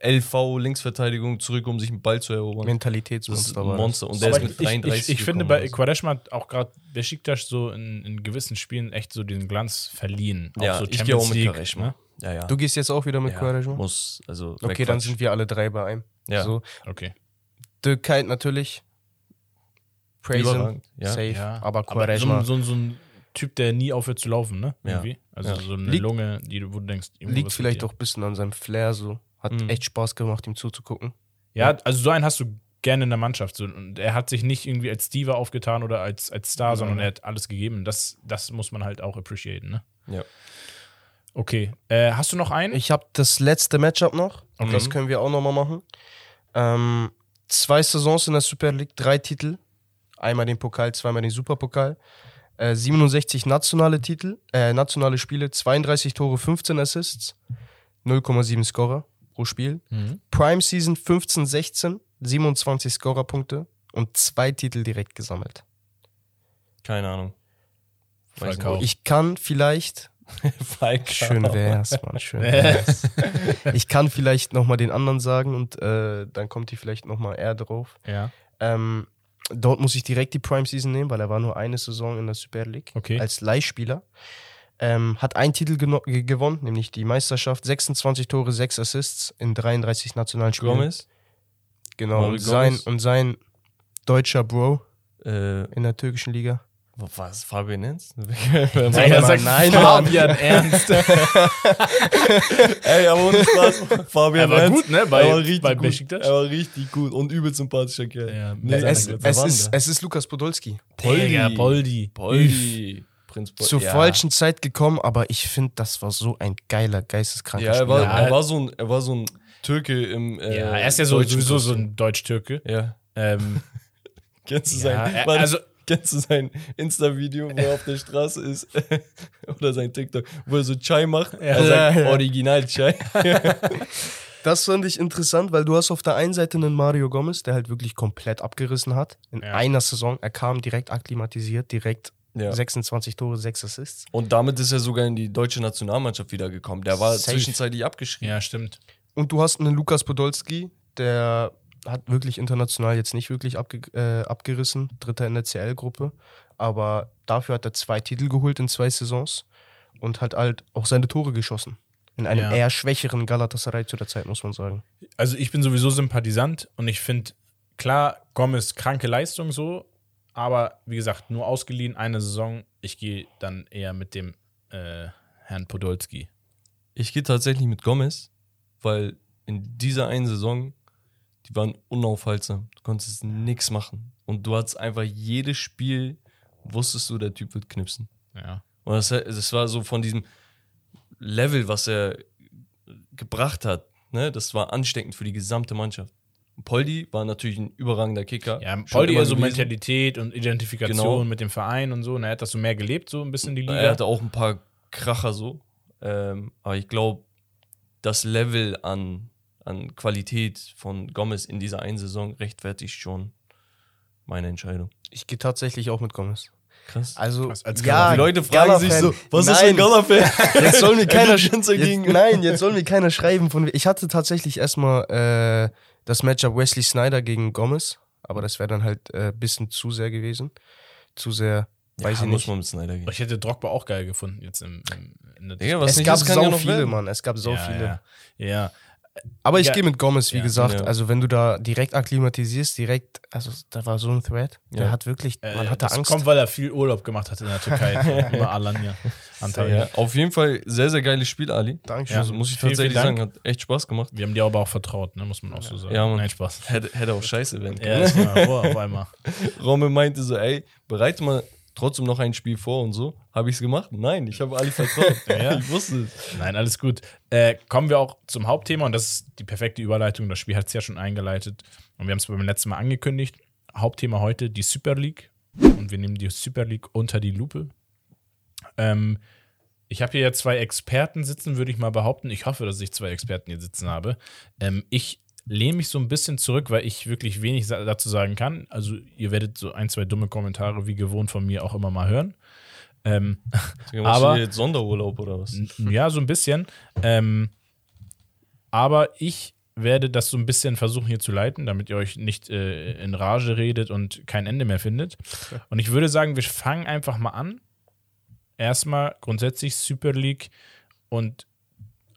LV, Linksverteidigung, zurück, um sich einen Ball zu erobern. Mentalitätsmonster das. Monster. Und der Aber ist mit ich, 33 ich, ich finde, gekommen bei so. Quaresma hat auch gerade Besiktas so in, in gewissen Spielen echt so den Glanz verliehen. Auch Ja, so ich gehe auch mit Quaresma. ne? Ja, ja. Du gehst jetzt auch wieder mit ja, Quaresma? Muss, also. Okay, dann sind wir alle drei bei einem. Ja. So. Okay. De Kite natürlich. Praise him. Überragend, ja. Safe. Ja, Aber aber so, Quaresma ein- so, ein- so ein Typ, der nie aufhört zu laufen, ne? Ja. Irgendwie. Also Ja. so eine Liegt- Lunge, die du, wo du denkst, liegt vielleicht auch ein bisschen an seinem Flair so. Hat Mhm. echt Spaß gemacht, ihm zuzugucken. Ja, also so einen hast du gerne in der Mannschaft. So, und er hat sich nicht irgendwie als Diva aufgetan oder als, als Star, sondern er hat alles gegeben. Das, das muss man halt auch appreciaten, ne? Ja. Okay. Äh, hast du noch einen? Ich habe das letzte Matchup noch. Okay. Das können wir auch nochmal machen. Ähm, zwei Saisons in der Super League, drei Titel. Einmal den Pokal, zweimal den Superpokal. Äh, 67 nationale Titel, äh, nationale Spiele, 32 Tore, 15 Assists, 0,7 Scorer pro Spiel. Mhm. Prime Season 15, 16, 27 Scorerpunkte und zwei Titel direkt gesammelt. Keine Ahnung. Falcao. Ich kann vielleicht Falk. Schön wär's, Mann, schön wär's. ich kann vielleicht nochmal den anderen sagen und äh, dann kommt die vielleicht nochmal eher drauf. Ja. Ähm, dort muss ich direkt die Prime Season nehmen, weil er war nur eine Saison in der Super League Okay. als Leihspieler. Ähm, hat einen Titel gewonnen, nämlich die Meisterschaft. 26 Tore, 6 Assists in 33 nationalen Spielen. Gomez. Genau. Und sein, und sein deutscher Bro Äh, in der türkischen Liga. Was? Fabian Nenz? Nein, Mann, er sagt nein, Fabian Ernst. Ey, aber ohne Spaß. Fabian Er war Nenz, gut, ne, bei- er war richtig bei gut. Er war richtig gut und übel sympathischer Kerl. Ja, Nee, Ja, es, es, denn ist, es ist Lukas Podolski. Digga, Poldi. Poldi. Prinz Poldi. Zur ja. falschen Zeit gekommen, aber ich finde, das war so ein geiler, geisteskranker Ja, er war. Ja. er war, so, ein, er war so ein Türke im. Äh, Ja, er ist ja so, sowieso so ein Deutsch-Türke. Ja. Ähm, Kennst du Ja, sein, also- kennst du sein Insta-Video, wo er auf der Straße ist? Oder sein TikTok, wo er so Chai macht? Er Ja, sagt ja. Original Chai. Das fand ich interessant, weil du hast auf der einen Seite einen Mario Gomez, der halt wirklich komplett abgerissen hat. In Ja. einer Saison. Er kam direkt akklimatisiert, direkt Ja. 26 Tore, 6 Assists. Und damit ist er sogar in die deutsche Nationalmannschaft wiedergekommen. Der war Safe. zwischenzeitlich abgeschrieben. Ja, stimmt. Und du hast einen Lukas Podolski, der hat wirklich international jetzt nicht wirklich abge äh, abgerissen. Dritter in der CL-Gruppe. Aber dafür hat er zwei Titel geholt in zwei Saisons und hat halt auch seine Tore geschossen. In einem Ja. eher schwächeren Galatasaray zu der Zeit, muss man sagen. Also ich bin sowieso Sympathisant und ich finde, klar, Gomez kranke Leistung so, aber wie gesagt, nur ausgeliehen eine Saison. Ich gehe dann eher mit dem äh, Herrn Podolski. Ich gehe tatsächlich mit Gomez, weil in dieser einen Saison, die waren unaufhaltsam. Du konntest nichts machen. Und du hattest einfach jedes Spiel, wusstest du, der Typ wird knipsen. Ja. Und das, das war so von diesem Level, was er gebracht hat, ne, das war ansteckend für die gesamte Mannschaft. Poldi war natürlich ein überragender Kicker. Ja, Poldi immer eher so gewesen. Mentalität und Identifikation Genau. mit dem Verein und so. Und er hat das so mehr gelebt, so ein bisschen die Liga. Er hatte auch ein paar Kracher so. Ähm, aber ich glaube, das Level an, an Qualität von Gomez in dieser einen Saison rechtfertigt schon meine Entscheidung. Ich gehe tatsächlich auch mit Gomez. Krass. Also, Krass, als ja, die Leute fragen sich so, was ist für ein Nein, Gala-Fan? Jetzt soll mir keiner, dagegen. jetzt, nein, jetzt soll mir keiner schreiben von. Ich hatte tatsächlich erstmal äh, das Matchup Wesley Snyder gegen Gomez, aber das wäre dann halt ein äh, bisschen zu sehr gewesen. Zu sehr, weiß ja, ich muss nicht. man mit Snyder gehen. Ich hätte Drogba auch geil gefunden jetzt im, im in der Digga, was Es nicht gab ja so viele. Mann. Es gab so ja, viele. Ja, ja. Aber ich Ja. gehe mit Gomez, wie Ja. gesagt. Ja. Also, wenn du da direkt akklimatisierst, direkt, also, da war so ein Thread. Der Ja. hat wirklich, Äh, man hatte das Angst. kommt, weil er viel Urlaub gemacht hat in der Türkei. Über Alanya. Antalya. Ja, auf jeden Fall sehr, sehr geiles Spiel, Ali. Dankeschön. Ja. Also muss ich Vielen, tatsächlich vielen sagen, hat echt Spaß gemacht. Wir haben dir aber auch vertraut, ne? muss man auch so sagen. Ja, Mann. Nein, Spaß. Hätte, hätte auch scheiße werden Ja, können. vor, auf einmal. Rommel meinte so, ey, bereite mal trotzdem noch ein Spiel vor und so. Habe ich es gemacht? Nein, ich habe Ali vertraut. Ja. Ich wusste es. Nein, alles gut. Äh, kommen wir auch zum Hauptthema und das ist die perfekte Überleitung. Das Spiel hat es ja schon eingeleitet und wir haben es beim letzten Mal angekündigt. Hauptthema heute die Super League und wir nehmen die Super League unter die Lupe. Ähm, ich habe hier ja zwei Experten sitzen, würde ich mal behaupten. Ich hoffe, dass ich zwei Experten hier sitzen habe. Ähm, ich lehne mich so ein bisschen zurück, weil ich wirklich wenig dazu sagen kann. Also ihr werdet so ein, zwei dumme Kommentare wie gewohnt von mir auch immer mal hören. Ähm, Aber- jetzt Sonderurlaub oder was? Ja, so ein bisschen. Ähm, aber ich werde das so ein bisschen versuchen hier zu leiten, damit ihr euch nicht äh, in Rage redet und kein Ende mehr findet. Und ich würde sagen, wir fangen einfach mal an. Erstmal grundsätzlich Super League und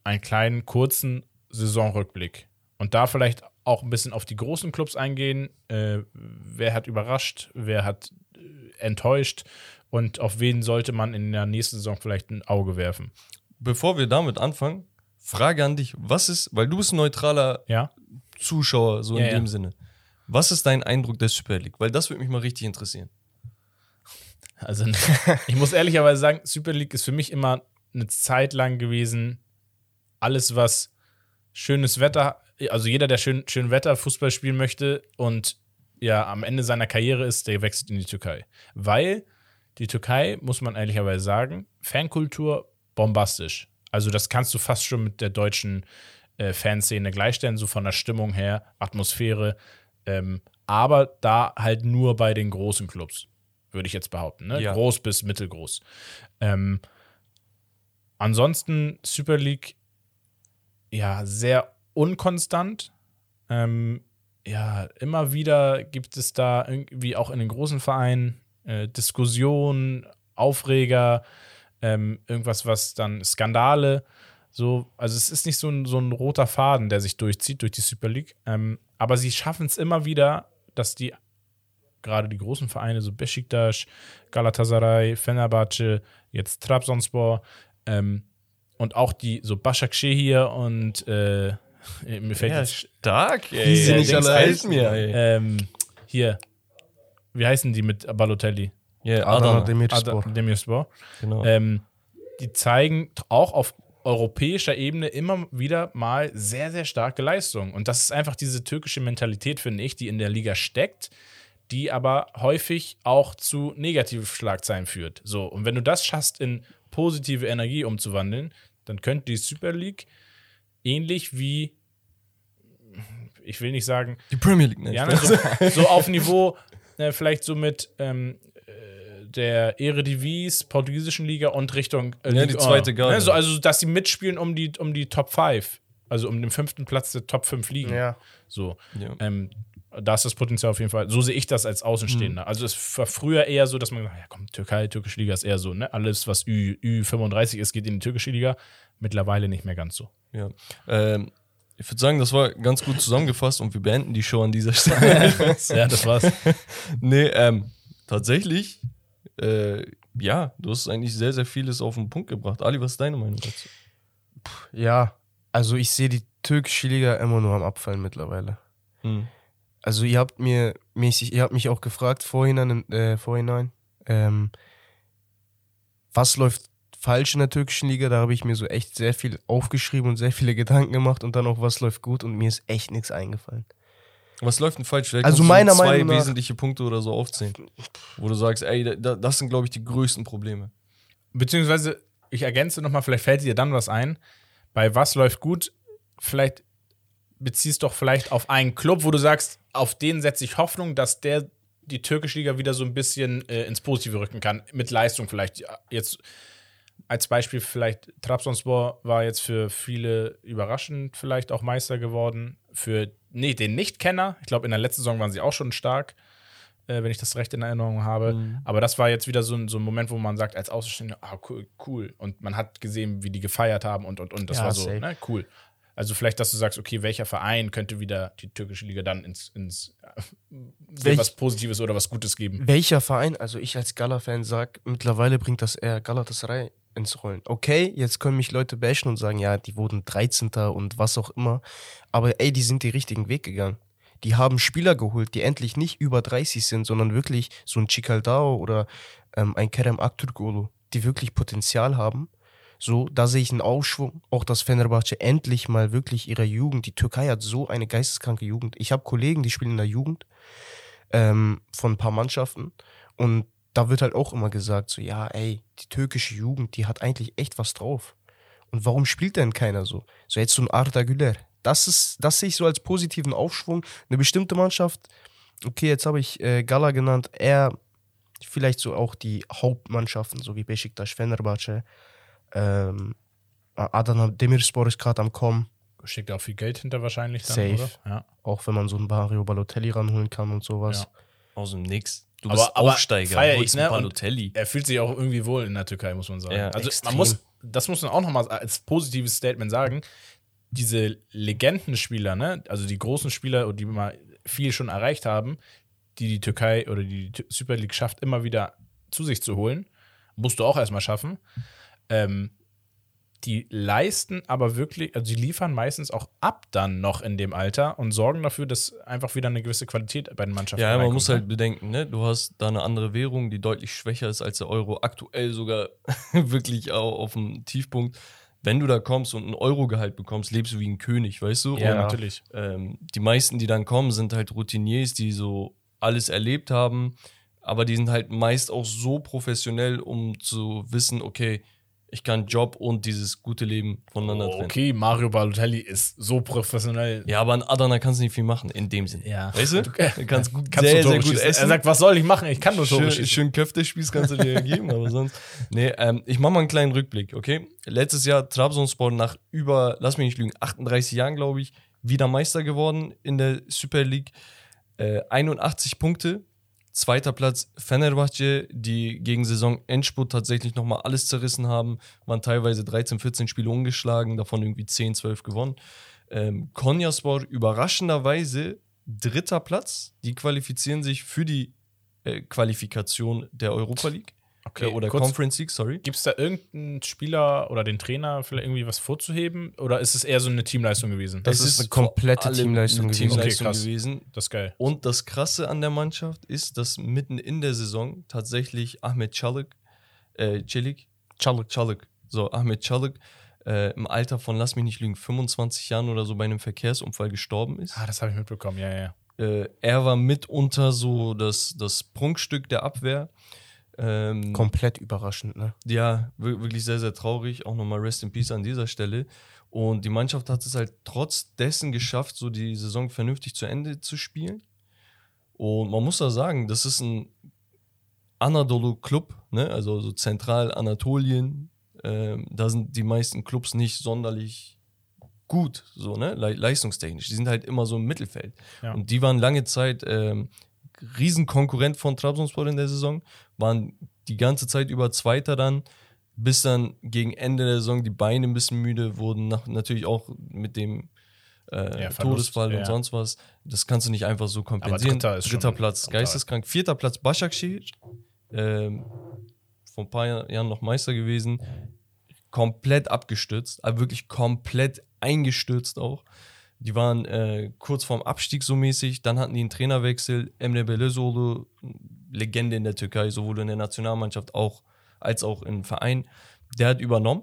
einen kleinen kurzen Saisonrückblick. Und da vielleicht auch ein bisschen auf die großen Clubs eingehen. Äh, wer hat überrascht, wer hat äh, enttäuscht und auf wen sollte man in der nächsten Saison vielleicht ein Auge werfen. Bevor wir damit anfangen, Frage an dich. Was ist, weil du bist ein neutraler Ja? Zuschauer, so in Ja, ja. dem Sinne. Was ist dein Eindruck der Super League? Weil das würde mich mal richtig interessieren. Also, ich muss ehrlicherweise sagen, Super League ist für mich immer eine Zeit lang gewesen, alles, was schönes Wetter, also jeder, der schön, schön Wetter Fußball spielen möchte und ja am Ende seiner Karriere ist, der wechselt in die Türkei. Weil die Türkei, muss man ehrlicherweise sagen, Fankultur bombastisch. Also, das kannst du fast schon mit der deutschen äh, Fanszene gleichstellen, so von der Stimmung her, Atmosphäre. Ähm, aber da halt nur bei den großen Clubs, würde ich jetzt behaupten. Ne? Ja. Groß bis mittelgroß. Ähm, ansonsten Super League, ja, sehr unkonstant. Ähm, ja, immer wieder gibt es da irgendwie auch in den großen Vereinen äh, Diskussionen, Aufreger, ähm, irgendwas, was dann Skandale, so, also es ist nicht so ein, so ein roter Faden, der sich durchzieht durch die Super League, ähm, aber sie schaffen es immer wieder, dass die gerade die großen Vereine, so Besiktas, Galatasaray, Fenerbahce, jetzt Trabzonspor ähm, und auch die, so Başakşehir und äh, mir fällt jetzt stark, ey. Wie sie Ja, nicht alle helfen mir, ey. ähm, hier, wie heißen die mit Balotelli? Ja, Adana Adana. Demirspor. Demirspor. Genau. Ähm, die zeigen auch auf europäischer Ebene immer wieder mal sehr, sehr starke Leistungen. Und das ist einfach diese türkische Mentalität, finde ich, die in der Liga steckt, die aber häufig auch zu negativen Schlagzeilen führt. So, und wenn du das schaffst, in positive Energie umzuwandeln, dann könnte die Super League ähnlich wie ich will nicht sagen, Die Premier League, ne? ja, ne, so, so auf Niveau, äh, vielleicht so mit ähm, äh, der Eredivisie, portugiesischen Liga und Richtung äh, Ja, die zweite 1. Garde. Ne, so, also, dass sie mitspielen um die, um die Top 5. Also um den fünften Platz der Top 5 Ligen. Ja. So. Ja. Ähm, da ist das Potenzial auf jeden Fall. So sehe ich das als Außenstehender. Mhm. Also es war früher eher so, dass man gesagt hat, ja komm, Türkei, türkische Liga ist eher so, ne? Alles, was Ü, Ü35 ist, geht in die türkische Liga. Mittlerweile nicht mehr ganz so. Ja. Ähm, ich würde sagen, das war ganz gut zusammengefasst und wir beenden die Show an dieser Stelle. ja, das war's. nee, ähm, tatsächlich, äh, ja, du hast eigentlich sehr, sehr vieles auf den Punkt gebracht. Ali, was ist deine Meinung dazu? Ja, also ich sehe die türkische Liga immer nur am Abfallen mittlerweile. Hm. Also ihr habt mir mäßig, ihr habt mich auch gefragt vorhinein, äh, vorhinein ähm, was läuft falsch in der türkischen Liga? Da habe ich mir so echt sehr viel aufgeschrieben und sehr viele Gedanken gemacht und dann auch, was läuft gut und mir ist echt nichts eingefallen. Was läuft denn falsch? Vielleicht Also meiner zwei Meinung nach- wesentliche Punkte oder so aufzählen, wo du sagst, ey, da, das sind, glaube ich, die größten Probleme. Beziehungsweise, ich ergänze nochmal, vielleicht fällt dir dann was ein. Bei was läuft gut? Vielleicht beziehst doch vielleicht auf einen Club, wo du sagst, auf den setze ich Hoffnung, dass der die türkische Liga wieder so ein bisschen äh, ins Positive rücken kann. Mit Leistung vielleicht. Jetzt als Beispiel vielleicht Trabzonspor war jetzt für viele überraschend vielleicht auch Meister geworden. Für nee, den Nichtkenner, ich glaube in der letzten Saison waren sie auch schon stark, äh, wenn ich das recht in Erinnerung habe. Mhm. Aber das war jetzt wieder so ein, so ein Moment, wo man sagt als Außenstehender, ah cool, cool. Und man hat gesehen, wie die gefeiert haben und und und. Das Ja, war so, ne, cool. Also vielleicht, dass du sagst, okay, welcher Verein könnte wieder die türkische Liga dann ins, ins äh, Welch- was Positives oder was Gutes geben? Welcher Verein, also ich als Gala-Fan sag, mittlerweile bringt das eher Galatasaray ins Rollen. Okay, jetzt können mich Leute bashen und sagen, ja, die wurden 13. und was auch immer. Aber ey, die sind den richtigen Weg gegangen. Die haben Spieler geholt, die endlich nicht über 30 sind, sondern wirklich so ein Chikaldao oder ähm, ein Kerem Aktürkoğlu, die wirklich Potenzial haben. So, da sehe ich einen Aufschwung. Auch dass Fenerbahce endlich mal wirklich ihre Jugend, die Türkei hat so eine geisteskranke Jugend. Ich habe Kollegen, die spielen in der Jugend ähm, von ein paar Mannschaften. Und da wird halt auch immer gesagt, so, ja, ey, die türkische Jugend, die hat eigentlich echt was drauf. Und warum spielt denn keiner so? So jetzt so ein Arda Güler. Das ist, das sehe ich so als positiven Aufschwung. Eine bestimmte Mannschaft, okay, jetzt habe ich äh, Gala genannt, eher vielleicht so auch die Hauptmannschaften, so wie Beşiktaş, Fenerbahce, ähm, Adana Demirspor ist gerade am Kommen, Schickt auch viel Geld hinter wahrscheinlich dann, Safe. oder? Ja. auch wenn man so einen Mario Balotelli ranholen kann und sowas. Ja. Aus dem Nix. Du Aber- bist aber Aufsteiger, feier ich, ne? Und- Balotelli. Er fühlt sich auch irgendwie wohl in der Türkei, muss man sagen. Ja, also extrem. man muss, das muss man auch nochmal als positives Statement sagen. Diese Legendenspieler, ne, also die großen Spieler, die mal viel schon erreicht haben, die die Türkei oder die Super League schafft, immer wieder zu sich zu holen, musst du auch erstmal schaffen. Ähm, die leisten aber wirklich, also die liefern meistens auch ab dann noch in dem Alter und sorgen dafür, dass einfach wieder eine gewisse Qualität bei den Mannschaften Ja, man muss ne? halt bedenken, ne? Du hast da eine andere Währung, die deutlich schwächer ist als der Euro, aktuell sogar wirklich auch auf dem Tiefpunkt. Wenn du da kommst und ein Euro-Gehalt bekommst, lebst du wie ein König, weißt du? Ja, Und, natürlich. ähm, die meisten, die dann kommen, sind halt Routiniers, die so alles erlebt haben, aber die sind halt meist auch so professionell, um zu wissen, okay, ich kann Job und dieses gute Leben voneinander trennen. Okay, Mario Balotelli ist so professionell. Ja, aber an Adana kannst du nicht viel machen, in dem Sinne. Ja. Weißt du? Du kannst gut, Kannst sehr, sehr gut schießen. essen. Er sagt, was soll ich machen? Ich kann nur Tore schön, schießen. schön Köfte spielst, kannst du dir geben, aber sonst. Nee, ähm, ich mache mal einen kleinen Rückblick, okay? Letztes Jahr Trabzonspor nach über, lass mich nicht lügen, 38 Jahren, glaube ich, wieder Meister geworden in der Super League. Äh, 81 Punkte. Zweiter Platz Fenerbahce, die gegen Saison-Endspurt tatsächlich nochmal alles zerrissen haben, waren teilweise 13, 14 Spiele ungeschlagen, davon irgendwie 10, 12 gewonnen. Ähm, Konyaspor überraschenderweise dritter Platz. Die qualifizieren sich für die äh, Qualifikation der Europa League. Okay, oder kurz- Conference League, sorry. Gibt es da irgendeinen Spieler oder den Trainer vielleicht irgendwie was vorzuheben? Oder ist es eher so eine Teamleistung gewesen? Das Es ist eine komplette Teamleistung eine gewesen. Teamleistung Okay, gewesen. Das ist geil. Und das Krasse an der Mannschaft ist, dass mitten in der Saison tatsächlich Ahmed Çalık, äh, Çelik, Çalık, Çalık, so Ahmed Çalık, äh, im Alter von, lass mich nicht lügen, 25 Jahren oder so bei einem Verkehrsunfall gestorben ist. Ah, das habe ich mitbekommen, ja, ja. Äh, er war mitunter so das, das Prunkstück der Abwehr. Ähm, Komplett überraschend, ne? ja, wir- wirklich sehr, sehr traurig. Auch nochmal Rest in Peace an dieser Stelle. Und die Mannschaft hat es halt trotz dessen geschafft, so die Saison vernünftig zu Ende zu spielen. Und man muss da sagen, das ist ein Anadolu-Club, ne? also so Zentralanatolien. Ähm, da sind die meisten Clubs nicht sonderlich gut, so, ne? Le leistungstechnisch. Die sind halt immer so im Mittelfeld. Ja. Und die waren lange Zeit ähm, Riesenkonkurrent von Trabzonspor in der Saison, waren die ganze Zeit über Zweiter dann, bis dann gegen Ende der Saison die Beine ein bisschen müde wurden, nach, natürlich auch mit dem äh, Ja, Todesfall ja. und sonst was. Das kannst du nicht einfach so kompensieren. Dritter ist schon Platz, geisteskrank. Vierter Platz, Başakşehir. Ähm, vor ein paar Jahr- Jahren noch Meister gewesen. Komplett abgestürzt, aber wirklich komplett eingestürzt auch. Die waren äh, kurz vorm Abstieg so mäßig. Dann hatten die einen Trainerwechsel. Emre Belözoğlu, Legende in der Türkei, sowohl in der Nationalmannschaft auch, als auch im Verein. Der hat übernommen.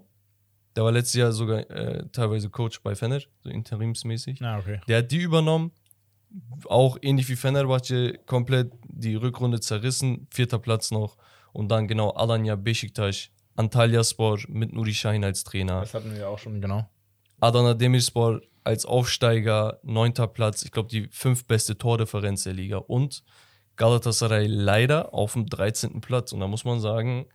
Der war letztes Jahr sogar äh, teilweise Coach bei Fener, so interimsmäßig. Na, okay. Der hat die übernommen. Auch ähnlich wie Fenerbahce komplett die Rückrunde zerrissen. Vierter Platz noch. Und dann genau Alanya, Beşiktaş, Antalyaspor mit Nuri Şahin als Trainer. Das hatten wir auch schon, genau. Adana Demirspor als Aufsteiger, neunter Platz. Ich glaube, die fünf beste Tordifferenz der Liga. Und Galatasaray leider auf dem 13. Platz. Und da muss man sagen,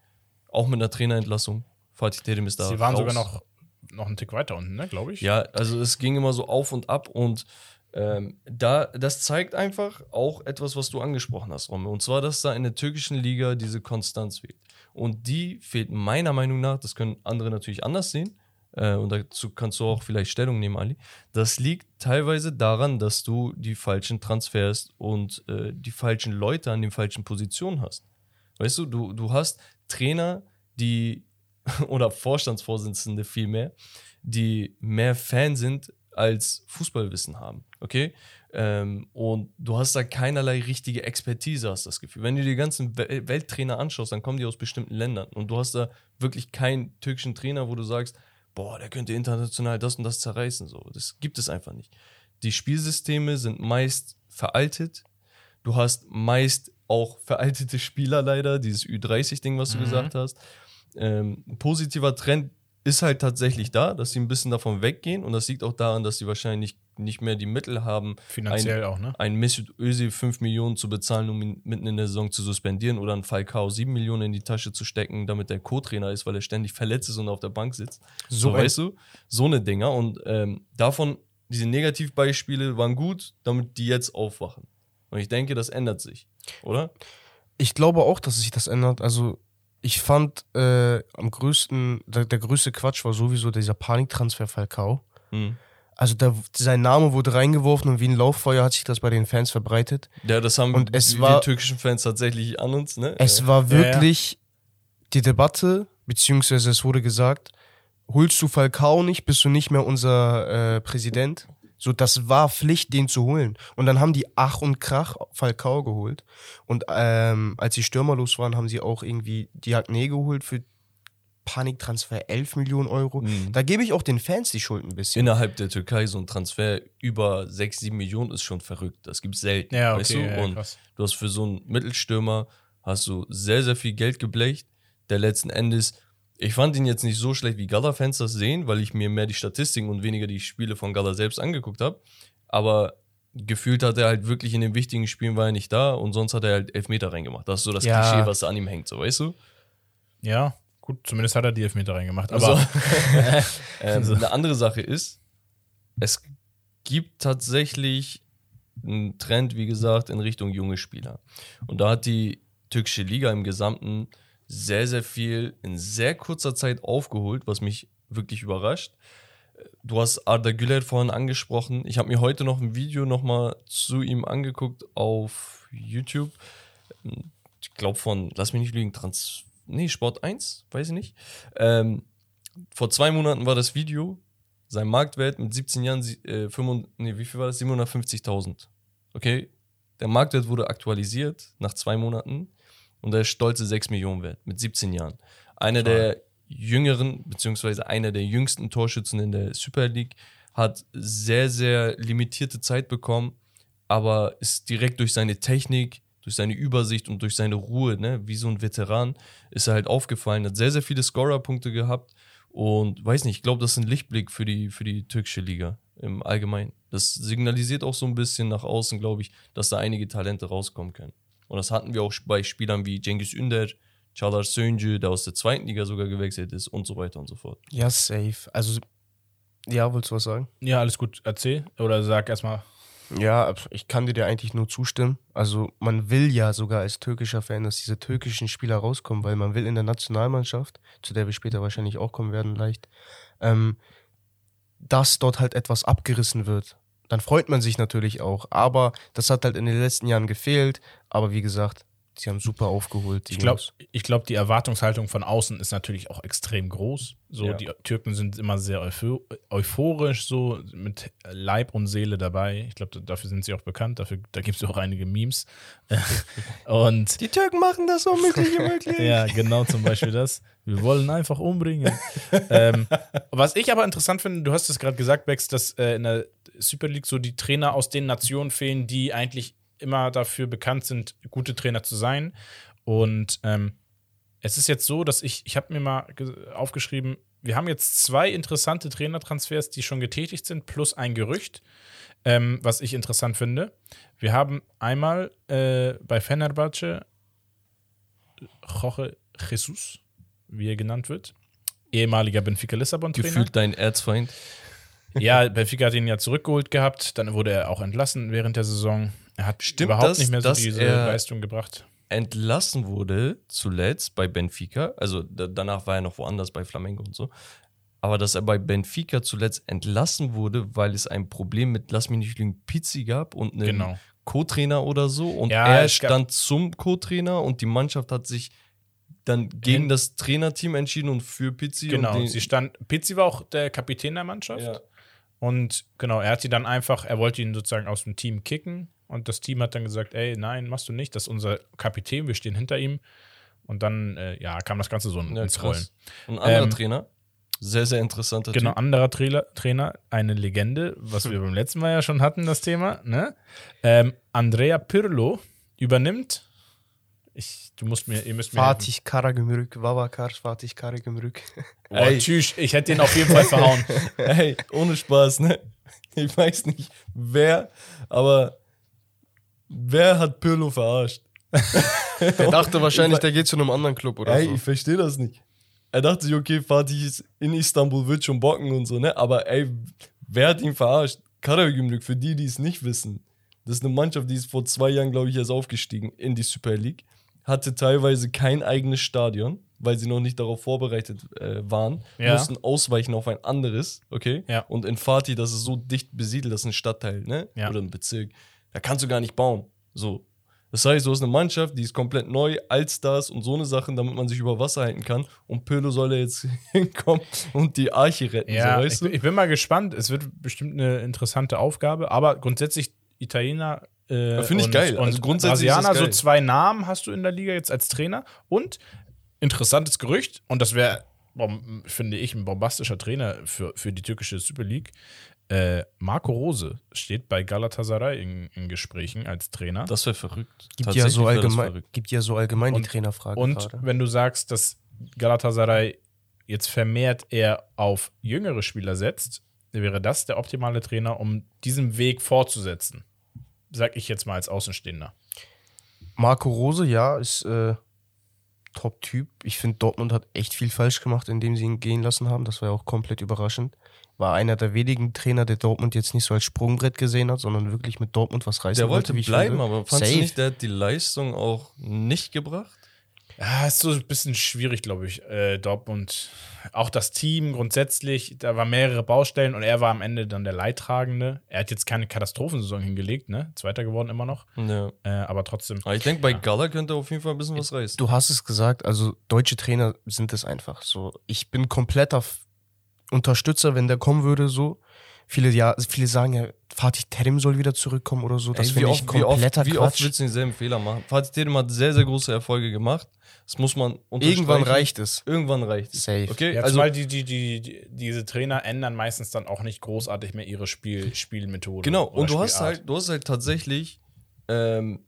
auch mit einer Trainerentlassung. Fatih Terim ist da Sie waren raus. sogar noch, noch einen Tick weiter unten, ne, glaube ich. Ja, also es ging immer so auf und ab und ähm, da, das zeigt einfach auch etwas, was du angesprochen hast, Romme. Und zwar, dass da in der türkischen Liga diese Konstanz fehlt. Und die fehlt meiner Meinung nach, das können andere natürlich anders sehen, äh, und dazu kannst du auch vielleicht Stellung nehmen, Ali. Das liegt teilweise daran, dass du die falschen Transfers und äh, die falschen Leute an den falschen Positionen hast. Weißt du, du, du hast Trainer, die oder Vorstandsvorsitzende vielmehr, die mehr Fan sind als Fußballwissen haben. Okay? Ähm, und du hast da keinerlei richtige Expertise, hast das Gefühl. Wenn du die ganzen Wel- Welttrainer anschaust, dann kommen die aus bestimmten Ländern. Und du hast da wirklich keinen türkischen Trainer, wo du sagst, boah, der könnte international das und das zerreißen. So, das gibt es einfach nicht. Die Spielsysteme sind meist veraltet. Du hast meist auch veraltete Spieler leider, dieses Ü30-Ding, was du Mhm. gesagt hast. Ähm, ein positiver Trend ist halt tatsächlich da, dass sie ein bisschen davon weggehen und das liegt auch daran, dass sie wahrscheinlich nicht mehr die Mittel haben, Finanziell auch, ne? einen Mesut Özil 5 Millionen zu bezahlen, um ihn mitten in der Saison zu suspendieren oder einen Falcao 7 Millionen in die Tasche zu stecken, damit der Co-Trainer ist, weil er ständig verletzt ist und auf der Bank sitzt. So, ein- weißt du, so eine Dinger und ähm, davon, diese Negativbeispiele waren gut, damit die jetzt aufwachen. Und ich denke, das ändert sich, oder? Ich glaube auch, dass sich das ändert. Also ich fand äh, am größten, der, der größte Quatsch war sowieso dieser Paniktransfer Falcao. Mhm. Also da, sein Name wurde reingeworfen und wie ein Lauffeuer hat sich das bei den Fans verbreitet. Ja, das haben Und es die, war- die türkischen Fans tatsächlich an uns, ne? Es war ja. wirklich die Debatte, beziehungsweise es wurde gesagt, holst du Falcao nicht, bist du nicht mehr unser äh, Präsident. So, das war Pflicht, den zu holen. Und dann haben die Ach und Krach Falcao geholt. Und ähm, als die Stürmer los waren, haben sie auch irgendwie Diagne geholt für Paniktransfer 11 Millionen Euro. Mhm. Da gebe ich auch den Fans die Schuld ein bisschen. innerhalb der Türkei so ein Transfer über 6, 7 Millionen ist schon verrückt. Das gibt's selten. Ja, okay, weißt du? ja, Und krass. du hast für so einen Mittelstürmer hast du sehr, sehr viel Geld geblecht, der letzten Endes, ich fand ihn jetzt nicht so schlecht, wie Gala-Fans das sehen, weil ich mir mehr die Statistiken und weniger die Spiele von Gala selbst angeguckt habe. Aber gefühlt hat er halt wirklich in den wichtigen Spielen war er nicht da und sonst hat er halt Elfmeter reingemacht. Das ist so das Ja. Klischee, was an ihm hängt, so weißt du? Ja, gut, zumindest hat er die Elfmeter reingemacht. Also, Aber ähm, So. Eine andere Sache ist, es gibt tatsächlich einen Trend, wie gesagt, in Richtung junge Spieler. Und da hat die türkische Liga im Gesamten sehr, sehr viel in sehr kurzer Zeit aufgeholt, was mich wirklich überrascht. Du hast Arda Güler vorhin angesprochen. Ich habe mir heute noch ein Video nochmal zu ihm angeguckt auf YouTube. Ich glaube von, lass mich nicht lügen, Trans, nee, Sport 1, weiß ich nicht. Ähm, vor zwei Monaten war das Video. Sein Marktwert mit 17 Jahren, äh, 55, nee, wie viel war das? 750.000. Okay? Der Marktwert wurde aktualisiert nach zwei Monaten und er ist stolze 6 Millionen wert mit 17 Jahren. Einer der jüngeren, beziehungsweise einer der jüngsten Torschützen in der Super League, hat sehr, sehr limitierte Zeit bekommen, aber ist direkt durch seine Technik, durch seine Übersicht und durch seine Ruhe, ne, wie so ein Veteran, ist er halt aufgefallen, hat sehr, sehr viele Scorer-Punkte gehabt und weiß nicht, ich glaube, das ist ein Lichtblick für die, für die türkische Liga im Allgemeinen. Das signalisiert auch so ein bisschen nach außen, glaube ich, dass da einige Talente rauskommen können. Und das hatten wir auch bei Spielern wie Cengiz Ünder, Çağlar Söncü, der aus der zweiten Liga sogar gewechselt ist und so weiter und so fort. Ja, safe. Also, ja, wolltest du was sagen? Ja, alles gut. Erzähl. Oder sag erstmal. Ja, ich kann dir eigentlich nur zustimmen. Also man will ja sogar als türkischer Fan, dass diese türkischen Spieler rauskommen, weil man will in der Nationalmannschaft, zu der wir später wahrscheinlich auch kommen werden, leicht, ähm, dass dort halt etwas abgerissen wird. Dann freut man sich natürlich auch. Aber das hat halt in den letzten Jahren gefehlt. Aber wie gesagt, sie haben super aufgeholt. Ich glaube, ich glaub, die Erwartungshaltung von außen ist natürlich auch extrem groß. So, Ja. die Türken sind immer sehr euphor euphorisch, so mit Leib und Seele dabei. Ich glaube, dafür sind sie auch bekannt. Dafür, da gibt es auch einige Memes. und Die Türken machen das Unmögliche möglich. ja, genau zum Beispiel das. Wir wollen einfach umbringen. ähm, was ich aber interessant finde, du hast es gerade gesagt, Bex, dass äh, in der Super League so die Trainer aus den Nationen fehlen, die eigentlich immer dafür bekannt sind, gute Trainer zu sein. Und ähm, es ist jetzt so, dass ich, ich habe mir mal ge- aufgeschrieben, wir haben jetzt zwei interessante Trainertransfers, die schon getätigt sind, plus ein Gerücht, ähm, was ich interessant finde. Wir haben einmal äh, bei Fenerbahce Jorge Jesus, wie er genannt wird, ehemaliger Benfica Lissabon-Trainer. Gefühlt dein Erzfeind. Ja, Benfica hat ihn ja zurückgeholt gehabt, dann wurde er auch entlassen während der Saison. Er hat Stimmt überhaupt das, nicht mehr so diese Leistung gebracht. entlassen wurde zuletzt bei Benfica, also da, danach war er noch woanders bei Flamengo und so, aber dass er bei Benfica zuletzt entlassen wurde, weil es ein Problem mit, lass mich nicht lügen, Pizzi gab und einem Genau. Co-Trainer oder so und Ja, er stand zum Co-Trainer und die Mannschaft hat sich dann gegen Hin- das Trainerteam entschieden und für Pizzi Genau, sie stand, Pizzi war auch der Kapitän der Mannschaft. ja. Und genau, er hat sie dann einfach, er wollte ihn sozusagen aus dem Team kicken und das Team hat dann gesagt, ey, nein, machst du nicht, das ist unser Kapitän, wir stehen hinter ihm. Und dann, äh, ja, kam das Ganze so Ja, ins Rollen. krass. Und ein anderer Ähm, Trainer, sehr, sehr interessanter Genau, Typ. anderer Trainer, Trainer, eine Legende, was wir beim letzten Mal ja schon hatten, das Thema. Ne? Ähm, Andrea Pirlo übernimmt. Ich, du musst mir, ihr müsst mir. Fatih Karagümrük, Vavakar, Fatih Karagümrük. Oh, Ey. tschüss, ich hätte ihn auf jeden Fall verhauen. Ey, ohne Spaß, ne? Ich weiß nicht, wer, aber wer hat Pirlo verarscht? Der dachte wahrscheinlich, der geht zu einem anderen Club oder ey, so. ich verstehe das nicht. Er dachte sich, okay, Fatih ist in Istanbul, wird schon bocken und so, ne? Aber ey, wer hat ihn verarscht? Karagümrük, für die, die es nicht wissen. Das ist eine Mannschaft, die ist vor zwei Jahren, glaube ich, erst aufgestiegen in die Super League. Hatte teilweise kein eigenes Stadion, weil sie noch nicht darauf vorbereitet äh, waren. Ja. Mussten ausweichen auf ein anderes, okay? Ja. Und in Fatih, das ist so dicht besiedelt, das ist ein Stadtteil, ne? Ja. Oder ein Bezirk. Da kannst du gar nicht bauen. So. Das heißt, du hast eine Mannschaft, die ist komplett neu, Allstars und so eine Sachen, damit man sich über Wasser halten kann. Und Pirlo soll da jetzt hinkommen und die Arche retten, Ja, so, ich, weißt bin- du? ich bin mal gespannt. Es wird bestimmt eine interessante Aufgabe, aber grundsätzlich Italiener. Äh, Finde ich und, geil. Also Und grundsätzlich ist das Brasilianer, so zwei Namen hast du in der Liga jetzt als Trainer. Und interessantes Gerücht, und das wäre, finde ich, ein bombastischer Trainer für, für die türkische Super League. Äh, Marco Rose steht bei Galatasaray in, in Gesprächen als Trainer. Das wäre verrückt. Gibt ja, so allgemein, verrückt. gibt ja so allgemein Und- die Trainerfrage Und gerade. wenn du sagst, dass Galatasaray jetzt vermehrt eher auf jüngere Spieler setzt, wäre das der optimale Trainer, um diesen Weg fortzusetzen. Sag ich jetzt mal als Außenstehender. Marco Rose, ja, ist äh, Top-Typ. Ich finde, Dortmund hat echt viel falsch gemacht, indem sie ihn gehen lassen haben. Das war ja auch komplett überraschend. War einer der wenigen Trainer, der Dortmund jetzt nicht so als Sprungbrett gesehen hat, sondern wirklich mit Dortmund was reißen Der wollte ich bleiben, aber fandst du nicht, der hat die Leistung auch nicht gebracht? Ja, ist so ein bisschen schwierig, glaube ich. Äh, Dortmund, auch das Team grundsätzlich, da waren mehrere Baustellen und er war am Ende dann der Leidtragende. Er hat jetzt keine Katastrophensaison hingelegt, ne? Zweiter geworden immer noch. Ja. Äh, aber trotzdem. Aber ich denke, bei Ja. Gala könnte er auf jeden Fall ein bisschen was reißen. Du hast es gesagt, also deutsche Trainer sind es einfach so. Ich bin kompletter Unterstützer, wenn der kommen würde, so. Viele, ja, viele sagen ja, Fatih Terim soll wieder zurückkommen oder so. Das finde ich oft, wie, oft, kompletter wie oft Quatsch. willst du denselben Fehler machen? Fatih Terim hat sehr, sehr große Erfolge gemacht. Das muss man Irgendwann reicht es. Irgendwann reicht es. Safe. Okay, Ja, also zumal die, die, die, die, diese Trainer ändern meistens dann auch nicht großartig mehr ihre Spiel, Spielmethode. Genau, und du hast halt, du hast halt tatsächlich ähm,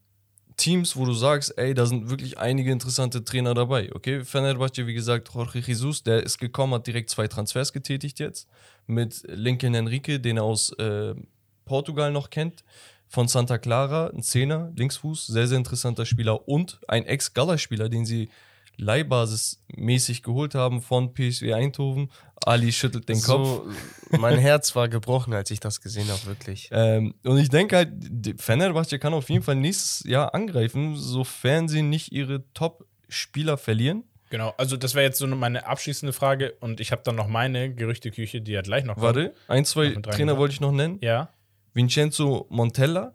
Teams, wo du sagst, ey, da sind wirklich einige interessante Trainer dabei. Okay, Fenerbahce, wie gesagt, Jorge Jesus, der ist gekommen, hat direkt zwei Transfers getätigt jetzt mit Lincoln Enrique, den er aus äh, Portugal noch kennt. Von Santa Clara, ein Zehner, Linksfuß, sehr, sehr interessanter Spieler und ein Ex-Gala-Spieler, den sie leihbasismäßig geholt haben von PSW Eindhoven. Ali schüttelt den Kopf. So, mein Herz war gebrochen, als ich das gesehen habe, wirklich. Ähm, und ich denke halt, Fenerbahce kann auf jeden Fall nächstes Jahr angreifen, sofern sie nicht ihre Top-Spieler verlieren. Genau, also das wäre jetzt so meine abschließende Frage und ich habe dann noch meine Gerüchteküche, die ja gleich noch kommt. Warte, ein, zwei Trainer wollte ich noch nennen. Ja, Vincenzo Montella,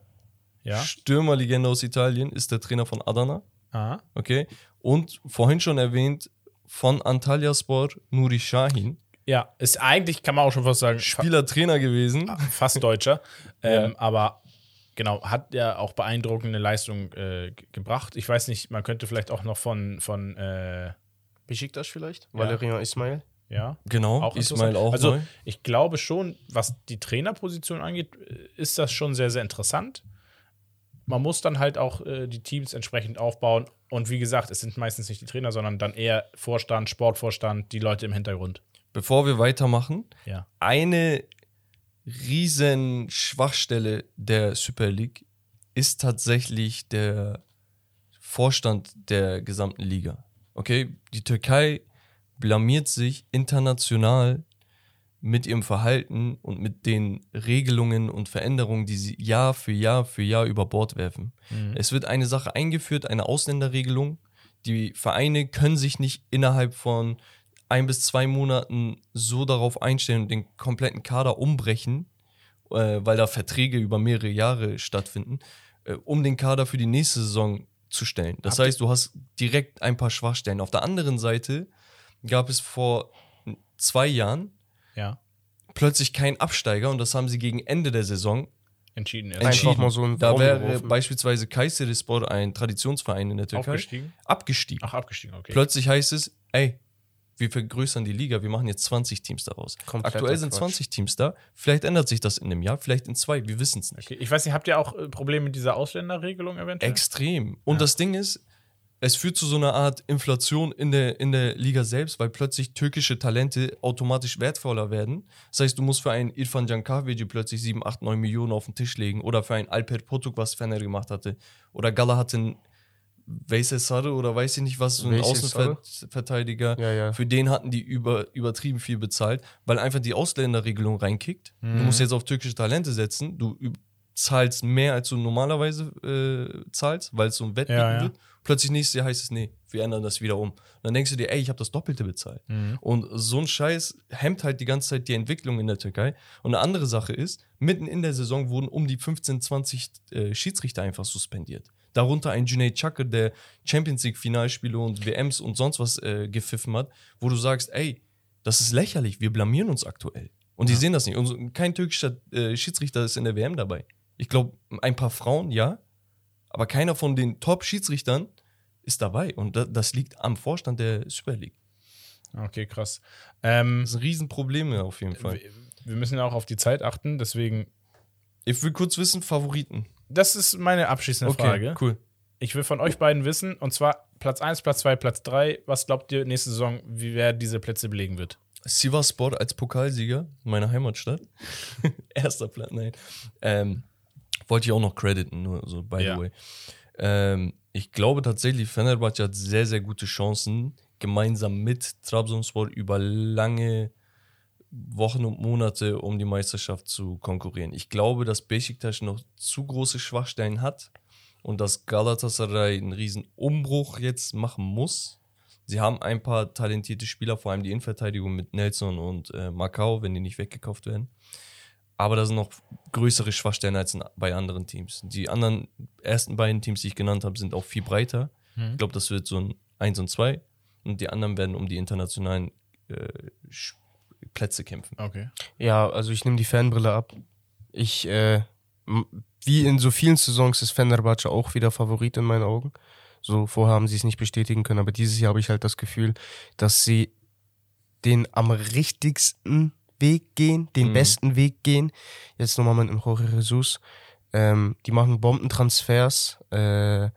ja. Stürmerlegende aus Italien, ist der Trainer von Adana. Aha. Okay. Und vorhin schon erwähnt, von Antalyaspor Nuri Shahin. Ja, ist eigentlich, kann man auch schon fast sagen, Spieler, Trainer gewesen. fast Deutscher. ähm, Ja. Aber genau, hat ja auch beeindruckende Leistung äh, ge- gebracht. Ich weiß nicht, man könnte vielleicht auch noch von, von äh, Besiktas vielleicht? Ja. Valerian Ismail? ja, Genau, auch Ismail auch Also neu. ich glaube schon, was die Trainerposition angeht, äh, ist das schon sehr, sehr interessant. Man muss dann halt auch äh, die Teams entsprechend aufbauen. Und wie gesagt, es sind meistens nicht die Trainer, sondern dann eher Vorstand, Sportvorstand, die Leute im Hintergrund. Bevor wir weitermachen, Ja. eine riesen Schwachstelle der Super League ist tatsächlich der Vorstand der gesamten Liga. Okay, die Türkei blamiert sich international mit ihrem Verhalten und mit den Regelungen und Veränderungen, die sie Jahr für Jahr für Jahr über Bord werfen. Es wird eine Sache eingeführt, eine Ausländerregelung. Die Vereine können sich nicht innerhalb von ein bis zwei Monaten so darauf einstellen und den kompletten Kader umbrechen, äh, weil da Verträge über mehrere Jahre stattfinden, äh, um den Kader für die nächste Saison zu stellen. Das Habt heißt, du hast direkt ein paar Schwachstellen. Auf der anderen Seite gab es vor zwei Jahren Ja. plötzlich keinen Absteiger und das haben sie gegen Ende der Saison Entschieden. Einfach entschieden. so da wäre geworfen. beispielsweise Kayserispor, ein Traditionsverein in der Türkei, Aufgestiegen? abgestiegen. Ach, abgestiegen, okay. Plötzlich heißt es, ey, wir vergrößern die Liga, wir machen jetzt 20 Teams daraus. Kompletter Aktuell sind Quatsch. 20 Teams da, vielleicht ändert sich das in einem Jahr, vielleicht in zwei, wir wissen es nicht. okay. Ich weiß nicht, habt ihr auch äh, Probleme mit dieser Ausländerregelung eventuell? Extrem. Und Ja. das Ding ist, es führt zu so einer Art Inflation in der, in der Liga selbst, weil plötzlich türkische Talente automatisch wertvoller werden. Das heißt, du musst für einen Irfan Cankaveci plötzlich 7, 8, 9 Millionen auf den Tisch legen oder für einen Alper Potuk, was Fener gemacht hatte. Oder Gala hat einen Veysel Sarı oder weiß ich nicht was, so Sarı? Außenverteidiger. Ja, ja. Für den hatten die über, übertrieben viel bezahlt, weil einfach die Ausländerregelung reinkickt. Du Mhm. musst jetzt auf türkische Talente setzen. Du zahlst mehr, als du normalerweise äh, zahlst, weil es so ein Wettbewerb Ja, ja. wird. Plötzlich nächstes Jahr heißt es, nee, wir ändern das wieder um. Und dann denkst du dir, ey, ich habe das Doppelte bezahlt. Mhm. Und so ein Scheiß hemmt halt die ganze Zeit die Entwicklung in der Türkei. Und eine andere Sache ist, mitten in der Saison wurden um die 15, 20 äh, Schiedsrichter einfach suspendiert. Darunter ein Junaid Chakr, der Champions League Finalspiele und WMs und sonst was äh, gepfiffen hat, wo du sagst, ey, das ist lächerlich, wir blamieren uns aktuell. Und die Ja. sehen das nicht. Und kein türkischer äh, Schiedsrichter ist in der WM dabei. Ich glaube, ein paar Frauen, ja, aber keiner von den Top-Schiedsrichtern ist dabei. Und da, das liegt am Vorstand der Super League. Okay, krass. Ähm, Das sind Riesenprobleme auf jeden Fall. wir, wir müssen ja auch auf die Zeit achten, deswegen, Ich will kurz wissen, Favoriten. Das ist meine abschließende Frage. cool. Ich will von euch beiden wissen, und zwar Platz 1, Platz 2, Platz 3. Was glaubt ihr nächste Saison, wie wer diese Plätze belegen wird? Sivasspor als Pokalsieger, meine Heimatstadt. Erster Platz, nein. Ähm, wollte ich auch noch crediten, nur so by Ja. the way. Ähm, ich glaube tatsächlich, Fenerbahce hat sehr, sehr gute Chancen, gemeinsam mit Trabzonspor über lange Wochen und Monate um die Meisterschaft zu konkurrieren. Ich glaube, dass Besiktas noch zu große Schwachstellen hat und dass Galatasaray einen riesen Umbruch jetzt machen muss. Sie haben ein paar talentierte Spieler, vor allem die Innenverteidigung mit Nelson und äh, Macau, wenn die nicht weggekauft werden. Aber da sind noch größere Schwachstellen als in, bei anderen Teams. Die anderen ersten beiden Teams, die ich genannt habe, sind auch viel breiter. Ich glaube, das wird so ein 1 und 2. Und die anderen werden um die internationalen äh, Sch- Plätze kämpfen. Okay. Ja, also ich nehme die Fanbrille ab. Ich, äh, wie in so vielen Saisons ist Fenerbahce auch wieder Favorit in meinen Augen. So vorher haben sie es nicht bestätigen können, aber dieses Jahr habe ich halt das Gefühl, dass sie den am richtigsten Weg gehen, den Mhm. besten Weg gehen. Jetzt nochmal mit dem Jorge Jesus. Ähm, die machen Bombentransfers. Äh,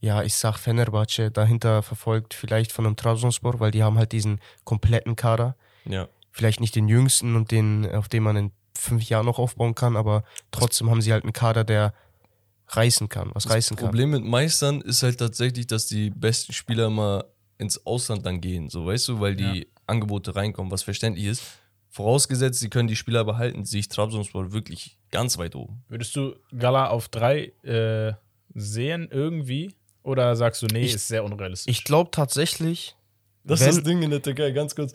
ja, ich sag Fenerbahce dahinter verfolgt, vielleicht von einem Trabzonspor, weil die haben halt diesen kompletten Kader. Ja. Vielleicht nicht den jüngsten und den, auf den man in fünf Jahren noch aufbauen kann, aber trotzdem haben sie halt einen Kader, der reißen kann, was reißen Das kann. Problem mit Meistern ist halt tatsächlich, dass die besten Spieler immer ins Ausland dann gehen, so weißt du, weil die Angebote reinkommen, was verständlich ist. Vorausgesetzt, sie können die Spieler behalten, sehe ich Trabzonspor wirklich ganz weit oben. Würdest du Gala auf drei äh, sehen irgendwie? Oder sagst du, nee, Ich- ist sehr unrealistisch? Ich glaube tatsächlich, Das ist das Ding in der Türkei, ganz kurz.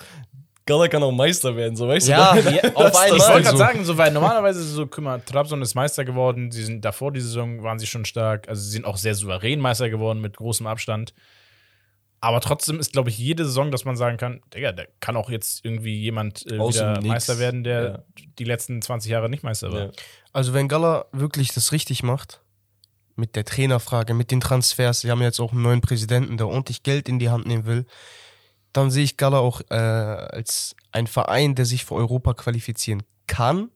Gala kann auch Meister werden, so weißt Ja, du? ja, auf einmal. Ich wollte gerade sagen, so, weil normalerweise ist es so, guck mal, Trabzon ist Meister geworden, sie sind davor die Saison waren sie schon stark, also sie sind auch sehr souverän Meister geworden mit großem Abstand. Aber trotzdem ist, glaube ich, jede Saison, dass man sagen kann, Digga, da kann auch jetzt irgendwie jemand äh, wieder. Meister werden, der Ja. die letzten 20 Jahre nicht Meister war. Ja. Also wenn Gala wirklich das richtig macht, mit der Trainerfrage, mit den Transfers, sie haben jetzt auch einen neuen Präsidenten, der ordentlich Geld in die Hand nehmen will, dann sehe ich Gala auch äh, als ein Verein, der sich für Europa qualifizieren kann,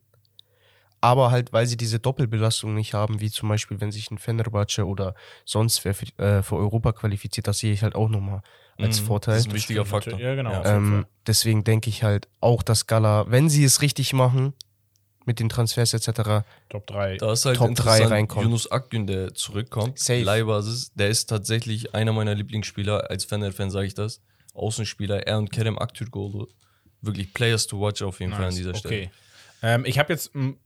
aber halt, weil sie diese Doppelbelastung nicht haben, wie zum Beispiel, wenn sich ein Fenerbahce oder sonst wer für, äh, für Europa qualifiziert, das sehe ich halt auch nochmal als Mhm. Vorteil. Das ist ein wichtiger Faktor. Ja, genau. Ähm, deswegen denke ich halt auch, dass Gala, wenn sie es richtig machen, mit den Transfers etc., Top 3. Da ist halt Top drei interessant, reinkommt. Yunus Akgün, der zurückkommt, Safe. Leihbasis, der ist tatsächlich einer meiner Lieblingsspieler, als Fener-Fan sage ich das, Außenspieler, er und Kerem Aktürkoğlu, wirklich Players to watch auf jeden Fall an dieser Stelle. Okay. Ähm, ich habe jetzt, m,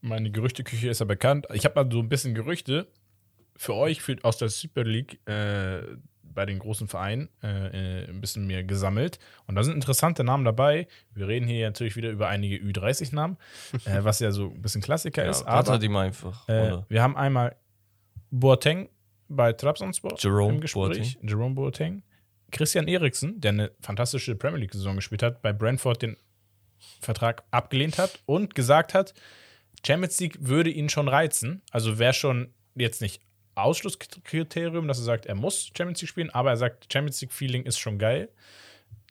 meine Gerüchteküche ist ja bekannt. Ich habe mal so ein bisschen Gerüchte für euch für, aus der Super League äh, bei den großen Vereinen äh, äh, ein bisschen mehr gesammelt. Und da sind interessante Namen dabei. Wir reden hier natürlich wieder über einige Ü30-Namen, äh, was ja so ein bisschen Klassiker Ja, ist. aber, die mal einfach. äh, wir haben einmal Boateng bei Trabzonspor Jerome im Gespräch. Jerome Boateng. Christian Eriksen, der eine fantastische Premier League-Saison gespielt hat, bei Brentford den Vertrag abgelehnt hat und gesagt hat, Champions League würde ihn schon reizen. Also wäre schon jetzt nicht Ausschlusskriterium, dass er sagt, er muss Champions League spielen, aber er sagt, Champions League-Feeling ist schon geil.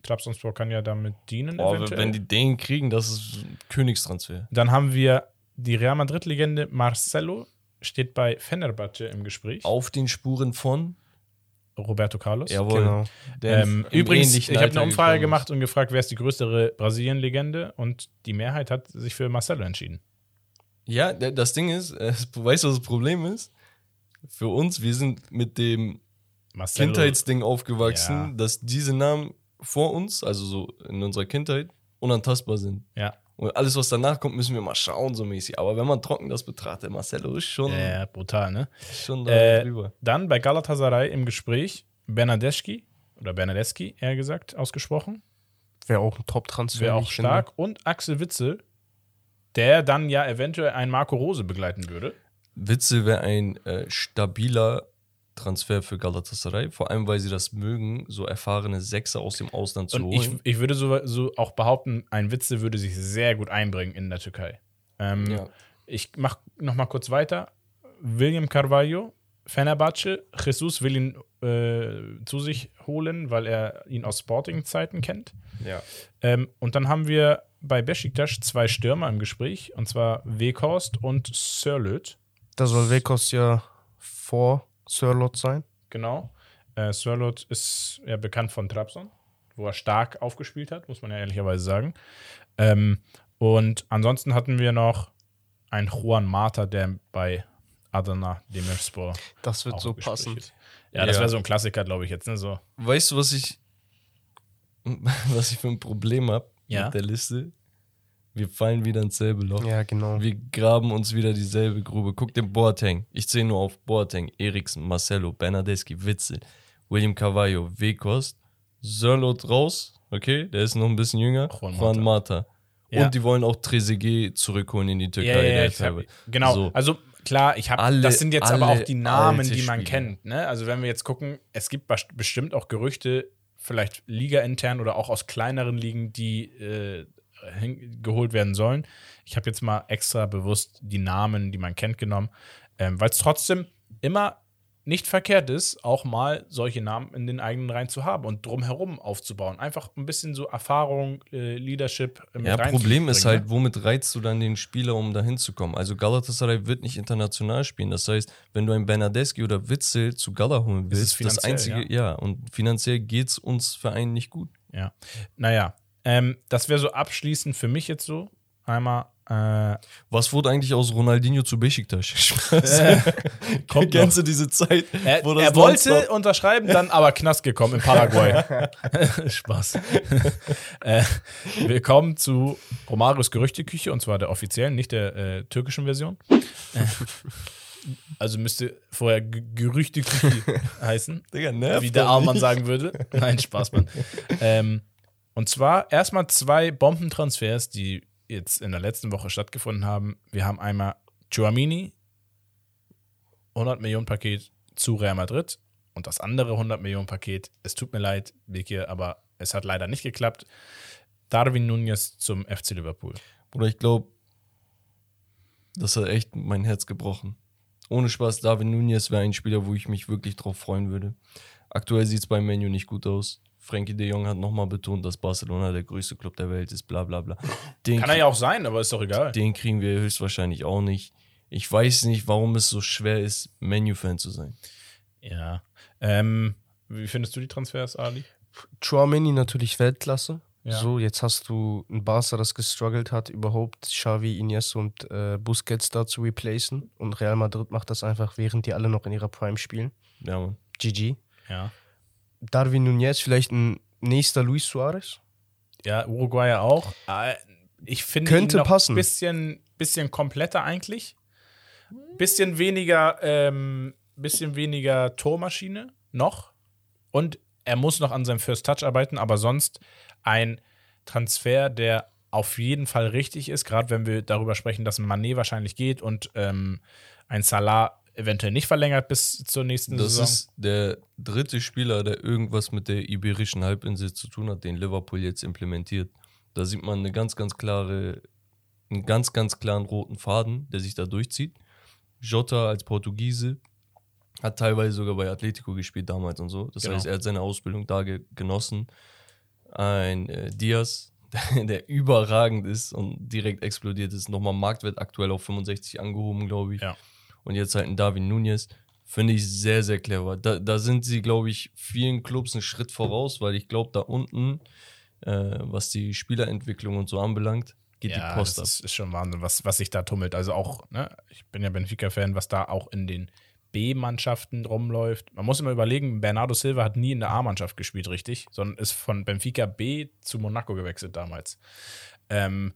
Trabzonspor kann ja damit dienen. Boah, eventuell. wenn die den kriegen, das ist Königstransfer. Dann haben wir die Real Madrid-Legende Marcelo, steht bei Fenerbahce im Gespräch. Auf den Spuren von, Roberto Carlos. jawohl. genau. Ähm, übrigens, ich habe eine Umfrage gemacht und gefragt, wer ist die größere Brasilien-Legende und die Mehrheit hat sich für Marcelo entschieden. Ja, das Ding ist, äh, weißt du, was das Problem ist? Für uns, wir sind mit dem Marcelo, Kindheitsding aufgewachsen, Ja. dass diese Namen vor uns, also so in unserer Kindheit, unantastbar sind. ja, Und alles, was danach kommt, müssen wir mal schauen, so mäßig. Aber wenn man trocken das betrachtet, Marcelo ist schon, ja, brutal, ne? schon da Äh, drüber. Dann bei Galatasaray im Gespräch Bernadeschi oder Bernadeschi, eher gesagt, ausgesprochen. Wäre auch ein Top-Transfer. Wäre auch ich finde. stark. Und Axel Witzel, der dann ja eventuell einen Marco Rose begleiten würde. Witzel wäre ein äh, stabiler Transfer für Galatasaray, vor allem weil sie das mögen, so erfahrene Sechser aus dem Ausland zu Und ich, holen. ich würde so, so auch behaupten, ein Witzel würde sich sehr gut einbringen in der Türkei. Ähm, Ja. Ich mache noch mal kurz weiter. William Carvalho, Fenerbahce. Jesus will ihn äh, zu sich holen, weil er ihn aus Sporting-Zeiten kennt. ja. Ähm, und dann haben wir bei Besiktas zwei Stürmer im Gespräch, und zwar Weghorst und Sörlöt. Da soll Wekos ja vor Sörlot sein. Genau. Äh, Sörlot ist ja bekannt von Trabzon, wo er stark aufgespielt hat, muss man ja ehrlicherweise sagen. Ähm, und ansonsten hatten wir noch einen Juan Mata, der bei Adana Demirspor Das wird so passen. Ja, das Ja. wäre so ein Klassiker, glaube ich jetzt. Ne? So. Weißt du, was ich, was ich für ein Problem habe Ja. mit der Liste? Wir fallen wieder ins selbe Loch. Ja, genau. Wir graben uns wieder dieselbe Grube. Guck den Boateng. Ich zähle nur auf Boateng, Eriksen, Marcelo, Bernadeschi, Witzel, William Carvalho, Wekost, Sörlot raus. Okay, der ist noch ein bisschen jünger. Juan Juan Mata. Ja. Und die wollen auch Trezeguet zurückholen in die Türkei. Ja, ja, hab, genau. So. Also klar, ich habe, Alle- das sind jetzt aber auch die Namen, die man Spieler. kennt. Ne? Also wenn wir jetzt gucken, es gibt best- bestimmt auch Gerüchte, vielleicht ligaintern oder auch aus kleineren Ligen, die äh, geholt werden sollen. Ich habe jetzt mal extra bewusst die Namen, die man kennt, genommen, ähm, weil es trotzdem immer nicht verkehrt ist, auch mal solche Namen in den eigenen Reihen zu haben und drumherum aufzubauen. Einfach ein bisschen so Erfahrung, äh, Leadership. äh, mit Ja, Problem ist reinzubringen, halt, womit reizt du dann den Spieler, um da hinzukommen? Also Galatasaray wird nicht international spielen. Das heißt, wenn du einen Bernadeschi oder Witzel zu Gala holen Ist willst, das finanziell, einzige, ja. und finanziell geht es uns Vereinen nicht gut. Ne? Ja. Naja, ähm, das wäre so abschließend für mich jetzt so. Einmal, äh, Was wurde eigentlich aus Ronaldinho zu Besiktas? Kommt Kennst du diese Zeit? Er, er wollte unterschreiben, dann aber Knast gekommen in Paraguay. Spaß. äh, wir kommen zu Romarios Gerüchteküche und zwar der offiziellen, nicht der äh, türkischen Version. Äh, also müsste vorher G- Gerüchteküche heißen, Digga, nervt wie der nicht. sagen würde. Nein, Spaß, Mann. Ähm, und zwar erstmal zwei Bombentransfers, die jetzt in der letzten Woche stattgefunden haben. Wir haben einmal Chouamini, 100 Millionen Paket zu Real Madrid und das andere 100 Millionen Paket, es tut mir leid, Bekir, aber es hat leider nicht geklappt. Darwin Nunez zum FC Liverpool. Bruder, ich glaube, das hat echt mein Herz gebrochen. Ohne Spaß, David Nunez wäre ein Spieler, wo ich mich wirklich drauf freuen würde. Aktuell sieht es beim Menu nicht gut aus. Frankie de Jong hat nochmal betont, dass Barcelona der größte Club der Welt ist, bla bla bla. Den, Kann er ja auch sein, aber ist doch egal. den kriegen wir höchstwahrscheinlich auch nicht. Ich weiß nicht, warum es so schwer ist, Menu-Fan zu sein. Ja. Ähm, wie findest du die Transfers, Ali? Chouameni natürlich Weltklasse. Ja. So, jetzt hast du ein Barca, das gestruggelt hat, überhaupt Xavi, Iniesta und äh, Busquets da zu replacen. Und Real Madrid macht das einfach, während die alle noch in ihrer Prime spielen. Ja, Mann. GG. Ja. Darwin Nunez, vielleicht ein nächster Luis Suarez? Ja, Uruguayer auch. Äh, Ich finde Könnte ihn noch passen. ein bisschen, bisschen kompletter eigentlich. Bisschen weniger, ähm, bisschen weniger Tormaschine noch. Und er muss noch an seinem First Touch arbeiten, aber sonst ein Transfer, der auf jeden Fall richtig ist, gerade wenn wir darüber sprechen, dass ein Manet wahrscheinlich geht und ähm, ein Salah eventuell nicht verlängert bis zur nächsten Das Saison. ist der dritte Spieler, der irgendwas mit der iberischen Halbinsel zu tun hat, den Liverpool jetzt implementiert. Da sieht man eine ganz, ganz klare, einen ganz, ganz klaren roten Faden, der sich da durchzieht. Jota als Portugiese hat teilweise sogar bei Atletico gespielt damals und so. Das Genau. heißt, er hat seine Ausbildung da ge genossen. Ein äh, Diaz, der überragend ist und direkt explodiert ist. Nochmal Marktwert aktuell auf 65 angehoben, glaube ich. Ja. Und jetzt halt ein Darwin Nunez. Finde ich sehr, sehr clever. Da, da sind sie, glaube ich, vielen Clubs einen Schritt voraus, weil ich glaube, da unten, äh, was die Spielerentwicklung und so anbelangt, geht ja, die Post ab. das ist, schon Wahnsinn, was, was sich da tummelt. Also auch, ne, ich bin ja Benfica-Fan, was da auch in den B-Mannschaften rumläuft. Man muss immer überlegen, Bernardo Silva hat nie in der A-Mannschaft gespielt, richtig, sondern ist von Benfica B zu Monaco gewechselt damals. Ähm,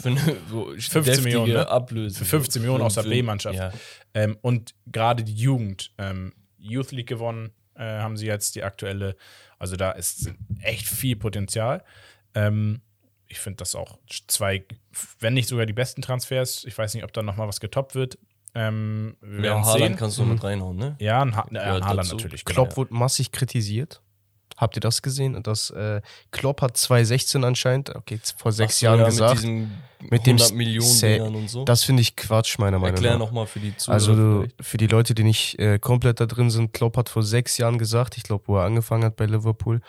Für eine so 15 deftige Millionen, ne? Ablöse. Für 15 Millionen aus der B-Mannschaft. Ja. ähm, und gerade die Jugend, ähm, Youth League gewonnen, äh, haben sie jetzt die aktuelle. Also da ist echt viel Potenzial. Ähm, ich finde das auch zwei, wenn nicht sogar die besten Transfers. Ich weiß nicht, ob da noch mal was getoppt wird. Ähm, wir Ja, werden Haaland sehen. kannst du mit reinhauen, ne? Ja, ein ha ja, Gehört Haaland dazu. natürlich. Genau. Klopp wurde massig kritisiert. Habt ihr das gesehen? Das, äh, Klopp hat 2016 anscheinend, okay, vor sechs so, Jahren ja, gesagt. Mit, dem 100 Millionen Sa- Dingern und so. Das finde ich Quatsch, meiner Meinung Erklär nach. nochmal für die Zuhörer. Also du, vielleicht. für die Leute, die nicht äh, komplett da drin sind, Klopp hat vor sechs Jahren gesagt, ich glaube, wo er angefangen hat bei Liverpool,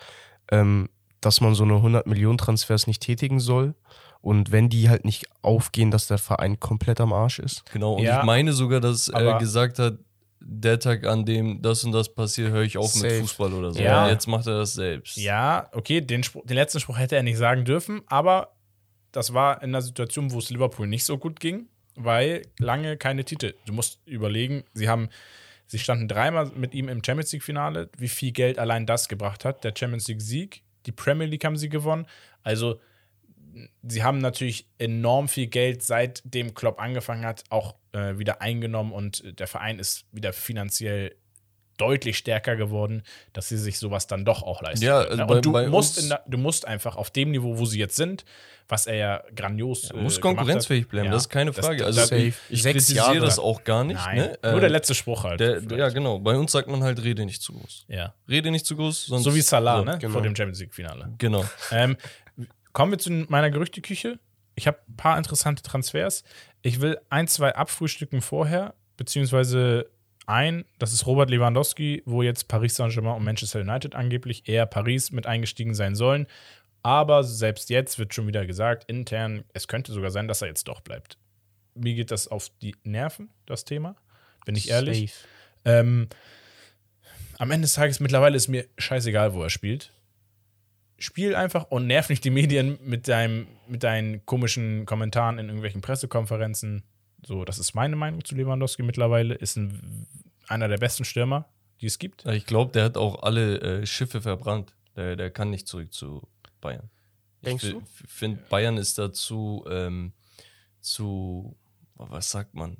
ähm, dass man so eine 100 Millionen Transfers nicht tätigen soll. Und wenn die halt nicht aufgehen, dass der Verein komplett am Arsch ist. Genau, und Ja, ich meine sogar, dass er gesagt hat, der Tag, an dem das und das passiert, höre ich auf Safe. mit Fußball oder so. Ja. Jetzt macht er das selbst. Ja, okay, den, Spruch, den letzten Spruch hätte er nicht sagen dürfen, aber das war in einer Situation, wo es Liverpool nicht so gut ging, weil lange keine Titel. Du musst überlegen, sie haben, sie standen dreimal mit ihm im Champions League-Finale, wie viel Geld allein das gebracht hat. Der Champions League-Sieg, die Premier League haben sie gewonnen. Also, sie haben natürlich enorm viel Geld, seitdem Klopp angefangen hat, auch äh, wieder eingenommen und der Verein ist wieder finanziell deutlich stärker geworden, dass sie sich sowas dann doch auch leisten. Ja, also bei- und du musst, der, du musst einfach auf dem Niveau, wo sie jetzt sind, was er ja grandios Er muss äh, konkurrenzfähig bleiben, Ja, das ist keine Frage. das- also ich, ich kritisiere das auch gar nicht. Ne? nur Äh, der letzte Spruch halt. der. Ja, genau. Bei uns sagt man halt, rede nicht zu groß. ja. Rede nicht zu groß, sonst. So wie Salah, so, ne? genau. Vor dem Champions League-Finale. Genau. Ähm, kommen wir zu meiner Gerüchteküche. Ich habe ein paar interessante Transfers. Ich will ein, zwei abfrühstücken vorher, beziehungsweise ein, das ist Robert Lewandowski, wo jetzt Paris Saint-Germain und Manchester United angeblich eher Paris mit eingestiegen sein sollen. Aber selbst jetzt wird schon wieder gesagt, intern, es könnte sogar sein, dass er jetzt doch bleibt. Mir geht das auf die Nerven, das Thema. Bin ich ehrlich. Ähm, am Ende des Tages mittlerweile ist mir scheißegal, wo er spielt. Spiel einfach und nerv nicht die Medien mit, deinem, mit deinen komischen Kommentaren in irgendwelchen Pressekonferenzen. So, das ist meine Meinung zu Lewandowski mittlerweile. Ist ein, einer der besten Stürmer, die es gibt. Ich glaube, der hat auch alle äh, Schiffe verbrannt. Der, der kann nicht zurück zu Bayern. Denkst ich du? finde, Bayern ist dazu ähm, zu, was sagt man,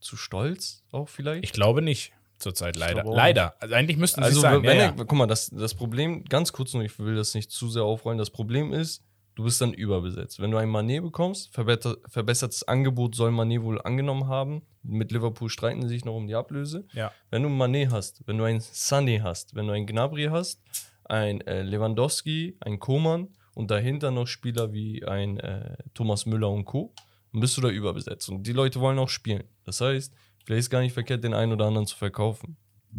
zu stolz auch vielleicht? Ich glaube nicht zurzeit, leider. glaube Leider. Also eigentlich müssten sie also, sein. wenn ja, er, guck mal, das, das Problem, ganz kurz nur, ich will das nicht zu sehr aufrollen, das Problem ist, du bist dann überbesetzt. Wenn du ein Manet bekommst, verbessert, verbessertes Angebot soll Manet wohl angenommen haben. Mit Liverpool streiten sie sich noch um die Ablöse. ja. Wenn du einen Manet hast, wenn du einen Sané hast, wenn du einen Gnabry hast, ein äh, Lewandowski, ein Koman und dahinter noch Spieler wie ein äh, Thomas Müller und Co., dann bist du da überbesetzt. Und die Leute wollen auch spielen. Das heißt, vielleicht ist gar nicht verkehrt, den einen oder anderen zu verkaufen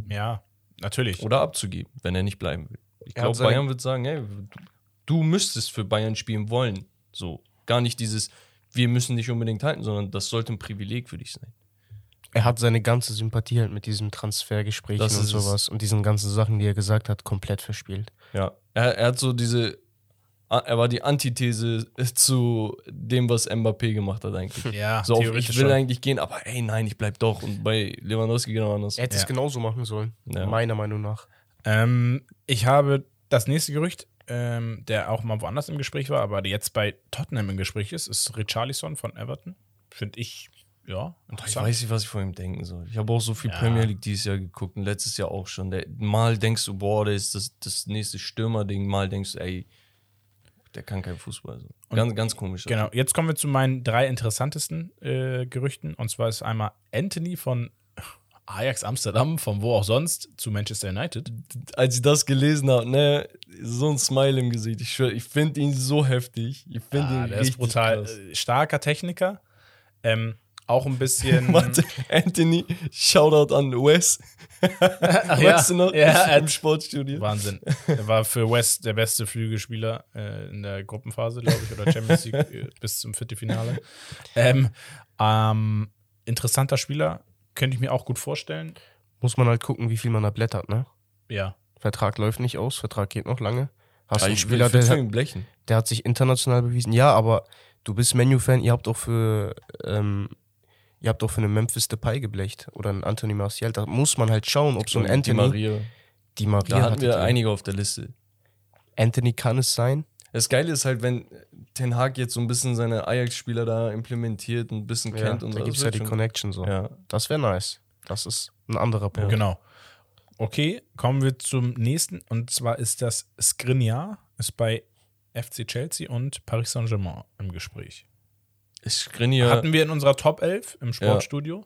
ja, natürlich. oder abzugeben, wenn er nicht bleiben will. Ich glaube, Bayern wird sagen, hey, du, müsstest für Bayern spielen wollen. So, gar nicht dieses, wir müssen dich unbedingt halten, sondern das sollte ein Privileg für dich sein. Er hat seine ganze Sympathie halt mit diesem Transfergespräch und sowas und diesen ganzen Sachen, die er gesagt hat, komplett verspielt. Ja, er, er hat so diese, er war die Antithese zu dem, was Mbappé gemacht hat eigentlich. ja, So auf, ich will schon. eigentlich gehen, aber ey, nein, ich bleib doch. Und bei Lewandowski genau anders. Er hätte Ja. es genauso machen sollen, Ja. meiner Meinung nach. Ähm, ich habe das nächste Gerücht, ähm, der auch mal woanders im Gespräch war, aber der jetzt bei Tottenham im Gespräch ist, ist Richarlison von Everton. Finde ich, ja, Ich weiß nicht, was ich von ihm denken soll. Ich habe auch so viel Ja. Premier League dieses Jahr geguckt und letztes Jahr auch schon. Der, mal denkst du, boah, der ist das, das nächste Stürmer-Ding. Mal denkst du, ey, der kann kein Fußball. So. Ganz, ganz komisch. Genau, jetzt kommen wir zu meinen drei interessantesten äh, Gerüchten. Und zwar ist einmal Anthony von Ajax Amsterdam, von wo auch sonst, zu Manchester United. Als ich das gelesen habe, ne, so ein Smile im Gesicht. Ich schwör, ich finde ihn so heftig. Ich finde Ah, ihn der richtig ist brutal krass. äh, starker Techniker. Ähm, auch ein bisschen. Warte, Anthony, Shoutout an Wes. Ach weißt du noch? Ja, er im Sportstudio. Wahnsinn. Er war für West der beste Flügelspieler äh, in der Gruppenphase, glaube ich, oder Champions League äh, bis zum Viertelfinale. Ähm, ähm, interessanter Spieler, könnte ich mir auch gut vorstellen. Muss man halt gucken, wie viel man da blättert, ne? Ja. Vertrag läuft nicht aus, Vertrag geht noch lange. Hast Ja, einen Spieler, der, blechen. der hat sich international bewiesen. Ja, aber du bist Menu-Fan, ihr habt auch für ähm, ihr habt auch für einen Memphis Depay geblecht oder einen Anthony Martial. Da muss man halt schauen, ob so ein Die Anthony, Maria. die Maria Da hatten wir einige auf der Liste. Anthony kann es sein. Das Geile ist halt, wenn Ten Hag jetzt so ein bisschen seine Ajax-Spieler da implementiert und ein bisschen Ja, kennt und da das gibt es ja die schon- Connection so. Ja. Das wäre nice. Das ist ein anderer Punkt. Genau. Okay, kommen wir zum nächsten. Und zwar ist das Skriniar, ist bei FC Chelsea und Paris Saint-Germain im Gespräch. Skriniar, Hatten wir in unserer Top 11 im Sportstudio.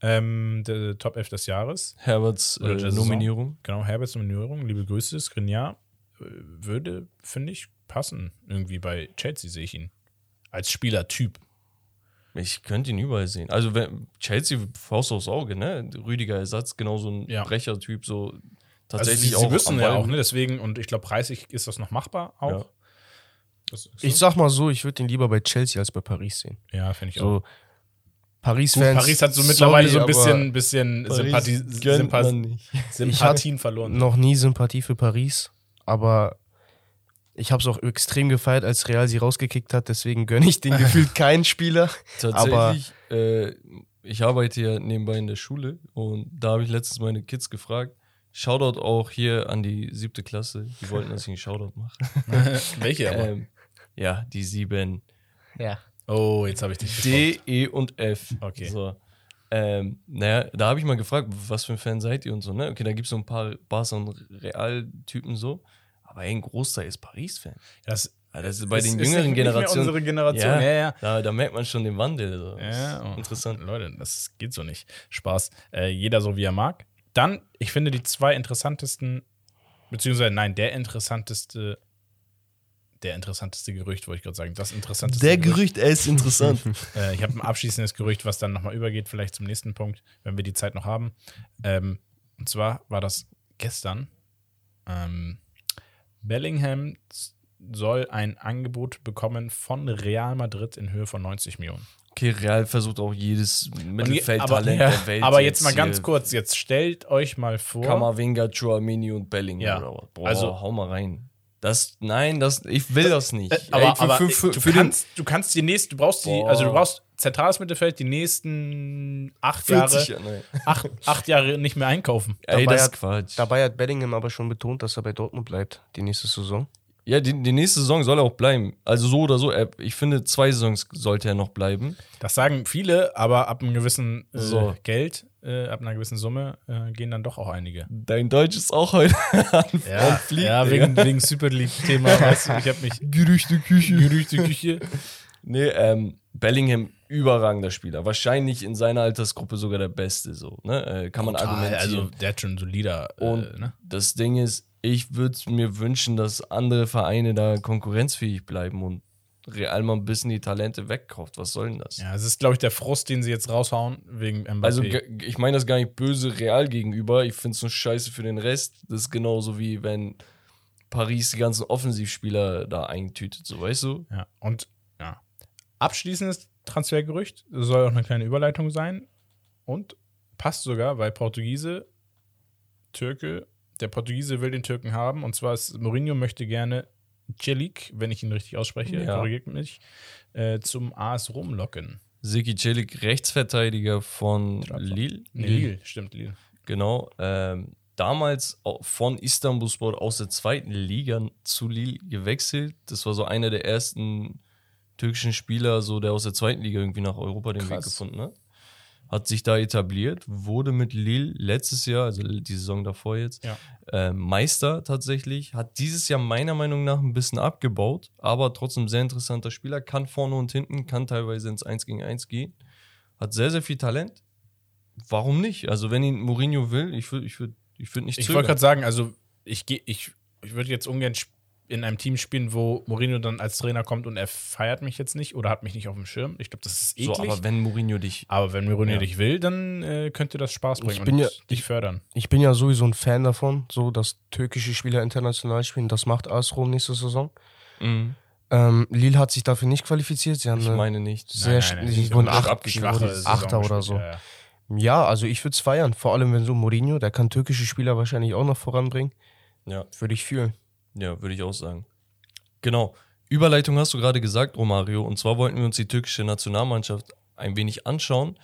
Ähm, der Top 11 des Jahres. Herberts äh. Nominierung. Genau, Herberts Nominierung. Liebe Grüße. Skriniar äh, würde, finde ich, passen. Irgendwie bei Chelsea sehe ich ihn. Als Spielertyp. Ich könnte ihn überall sehen. Also wenn, Chelsea, Faust aufs Auge, ne? Rüdiger Ersatz, genau so ein Ja. Brechertyp, so Also tatsächlich sie, auch. sie müssen am ja auch, ne? Deswegen, und ich glaube, preislich ist das noch machbar auch. Ja. Ist Ich sag mal so, ich würde ihn lieber bei Chelsea als bei Paris sehen. ja, finde ich auch. So Paris-Fans. Paris hat so mittlerweile so ein sorry, bisschen, bisschen Paris Sympathie, gönnt Sympa man nicht. Sympathien verloren. aber noch nie Sympathie für Paris, aber ich habe es auch extrem gefeiert, als Real sie rausgekickt hat. Deswegen gönne ich den gefühlt keinen Spieler. Tatsächlich, äh, ich arbeite ja nebenbei in der Schule und da habe ich letztens meine Kids gefragt. Shoutout auch hier an die siebte Klasse. Die wollten, dass ich einen Shoutout mache. Welche aber? Ähm, ja, die sieben. Ja. Oh, jetzt habe ich dich D, E und F. Okay. So. Ähm, naja, da habe ich mal gefragt, was für ein Fan seid ihr und so, ne? Okay, da gibt es so ein paar Barca und Real-Typen so. Aber ein Großteil ist Paris-Fan. Das Ja, Das ist bei den ist jüngeren Generationen. unsere Generation. Ja, ja. Da, da merkt man schon den Wandel. So. Ja, oh. Interessant. Leute, das geht so nicht. Spaß. Äh, jeder so, wie er mag. Dann, ich finde, die zwei interessantesten, beziehungsweise nein, der interessanteste der interessanteste Gerücht, wollte ich gerade sagen. Das interessanteste Der Gerücht, er ist interessant. Äh, ich habe ein abschließendes Gerücht, was dann nochmal übergeht, vielleicht zum nächsten Punkt, wenn wir die Zeit noch haben. Ähm, und zwar war das gestern. Ähm, Bellingham soll ein Angebot bekommen von Real Madrid in Höhe von 90 Millionen. Okay, Real versucht auch jedes Mittelfeldtalent ja, der Welt. aber jetzt mal hier. ganz kurz, jetzt stellt euch mal vor. Kamavinga, Chouamini und Bellingham. Ja. Boah, Also- hau mal rein. Das, nein, das, ich will das nicht. Äh, aber, Ey, für- aber für- für- du, für den- kannst, du kannst die nächsten, du brauchst die, Boah. also du brauchst zentrales Mittelfeld die nächsten acht 40 Jahre, Jahre. nein. acht, acht Jahre nicht mehr einkaufen. Ey, Dabei das ist hat- Quatsch. Dabei hat Bellingham aber schon betont, dass er bei Dortmund bleibt, die nächste Saison. Ja, die, die nächste Saison soll er auch bleiben. Also so oder so. Ich finde, zwei Saisons sollte er noch bleiben. Das sagen viele, aber ab einem gewissen äh, So. Geld, äh, ab einer gewissen Summe äh, gehen dann doch auch einige. Dein Deutsch ist auch heute an Ja, Flieg, ja wegen, wegen Super League-Thema, weißt du, ich habe mich. Gerüchte Küche. Gerüchte Küche. Nee, ähm, Bellingham, überragender Spieler. Wahrscheinlich in seiner Altersgruppe sogar der Beste, so. Ne? Äh, kann man argumentieren. Also, der hat schon solider. Und äh, ne? das Ding ist, ich würde mir wünschen, dass andere Vereine da konkurrenzfähig bleiben und Real mal ein bisschen die Talente wegkauft. Was soll denn das? Ja, es ist, glaube ich, der Frust, den sie jetzt raushauen, wegen Mbappé. Also, ich meine das gar nicht böse Real gegenüber. Ich finde es nur scheiße für den Rest. Das ist genauso wie wenn Paris die ganzen Offensivspieler da eintütet, so weißt du? Ja, und ja. Abschließendes Transfergerücht soll auch eine kleine Überleitung sein und passt sogar, weil Portugiese, Türke, der Portugiese will den Türken haben und zwar ist Mourinho möchte gerne Celik, wenn ich ihn richtig ausspreche, Ja. korrigiert mich, äh, zum AS Rom locken. Siki Celik, Rechtsverteidiger von. Lille. Nee, Lille, stimmt, Lille. Genau. Ähm, damals von Istanbulspor aus der zweiten Liga zu Lille gewechselt. Das war so einer der ersten türkischen Spieler, so der aus der zweiten Liga irgendwie nach Europa den Weg Krass. gefunden hat. Hat sich da etabliert, wurde mit Lille letztes Jahr, also die Saison davor jetzt, Ja. äh, Meister tatsächlich. Hat dieses Jahr meiner Meinung nach ein bisschen abgebaut, aber trotzdem sehr interessanter Spieler. Kann vorne und hinten, kann teilweise ins 1 gegen 1 gehen. Hat sehr, sehr viel Talent. Warum nicht? Also, wenn ihn Mourinho will, ich würde ich würd, ich würd nicht Ich wollte gerade sagen, also ich ich, ich würde jetzt ungern sp- in einem Team spielen, wo Mourinho dann als Trainer kommt und er feiert mich jetzt nicht oder hat mich nicht auf dem Schirm. Ich glaube, das ist eklig. so, aber wenn Mourinho dich. Aber wenn Mourinho Ja. dich will, dann äh, könnte das Spaß bringen bin und ja- dich fördern. Ich bin ja sowieso ein Fan davon, so dass türkische Spieler international spielen. Das macht AS Rom nächste Saison. Mhm. Ähm, Lille hat sich dafür nicht qualifiziert. Sie haben Ich eine meine nicht. sehr sch- sie die wurden haben acht- Achter oder so. Ja, ja. Ja, also ich würde es feiern. Vor allem, wenn so Mourinho, der kann türkische Spieler wahrscheinlich auch noch voranbringen. Ja, Würde ich fühlen. Ja würde ich auch sagen. Genau. Überleitung hast du gerade gesagt, Romario. Und zwar wollten wir uns die türkische Nationalmannschaft ein wenig anschauen.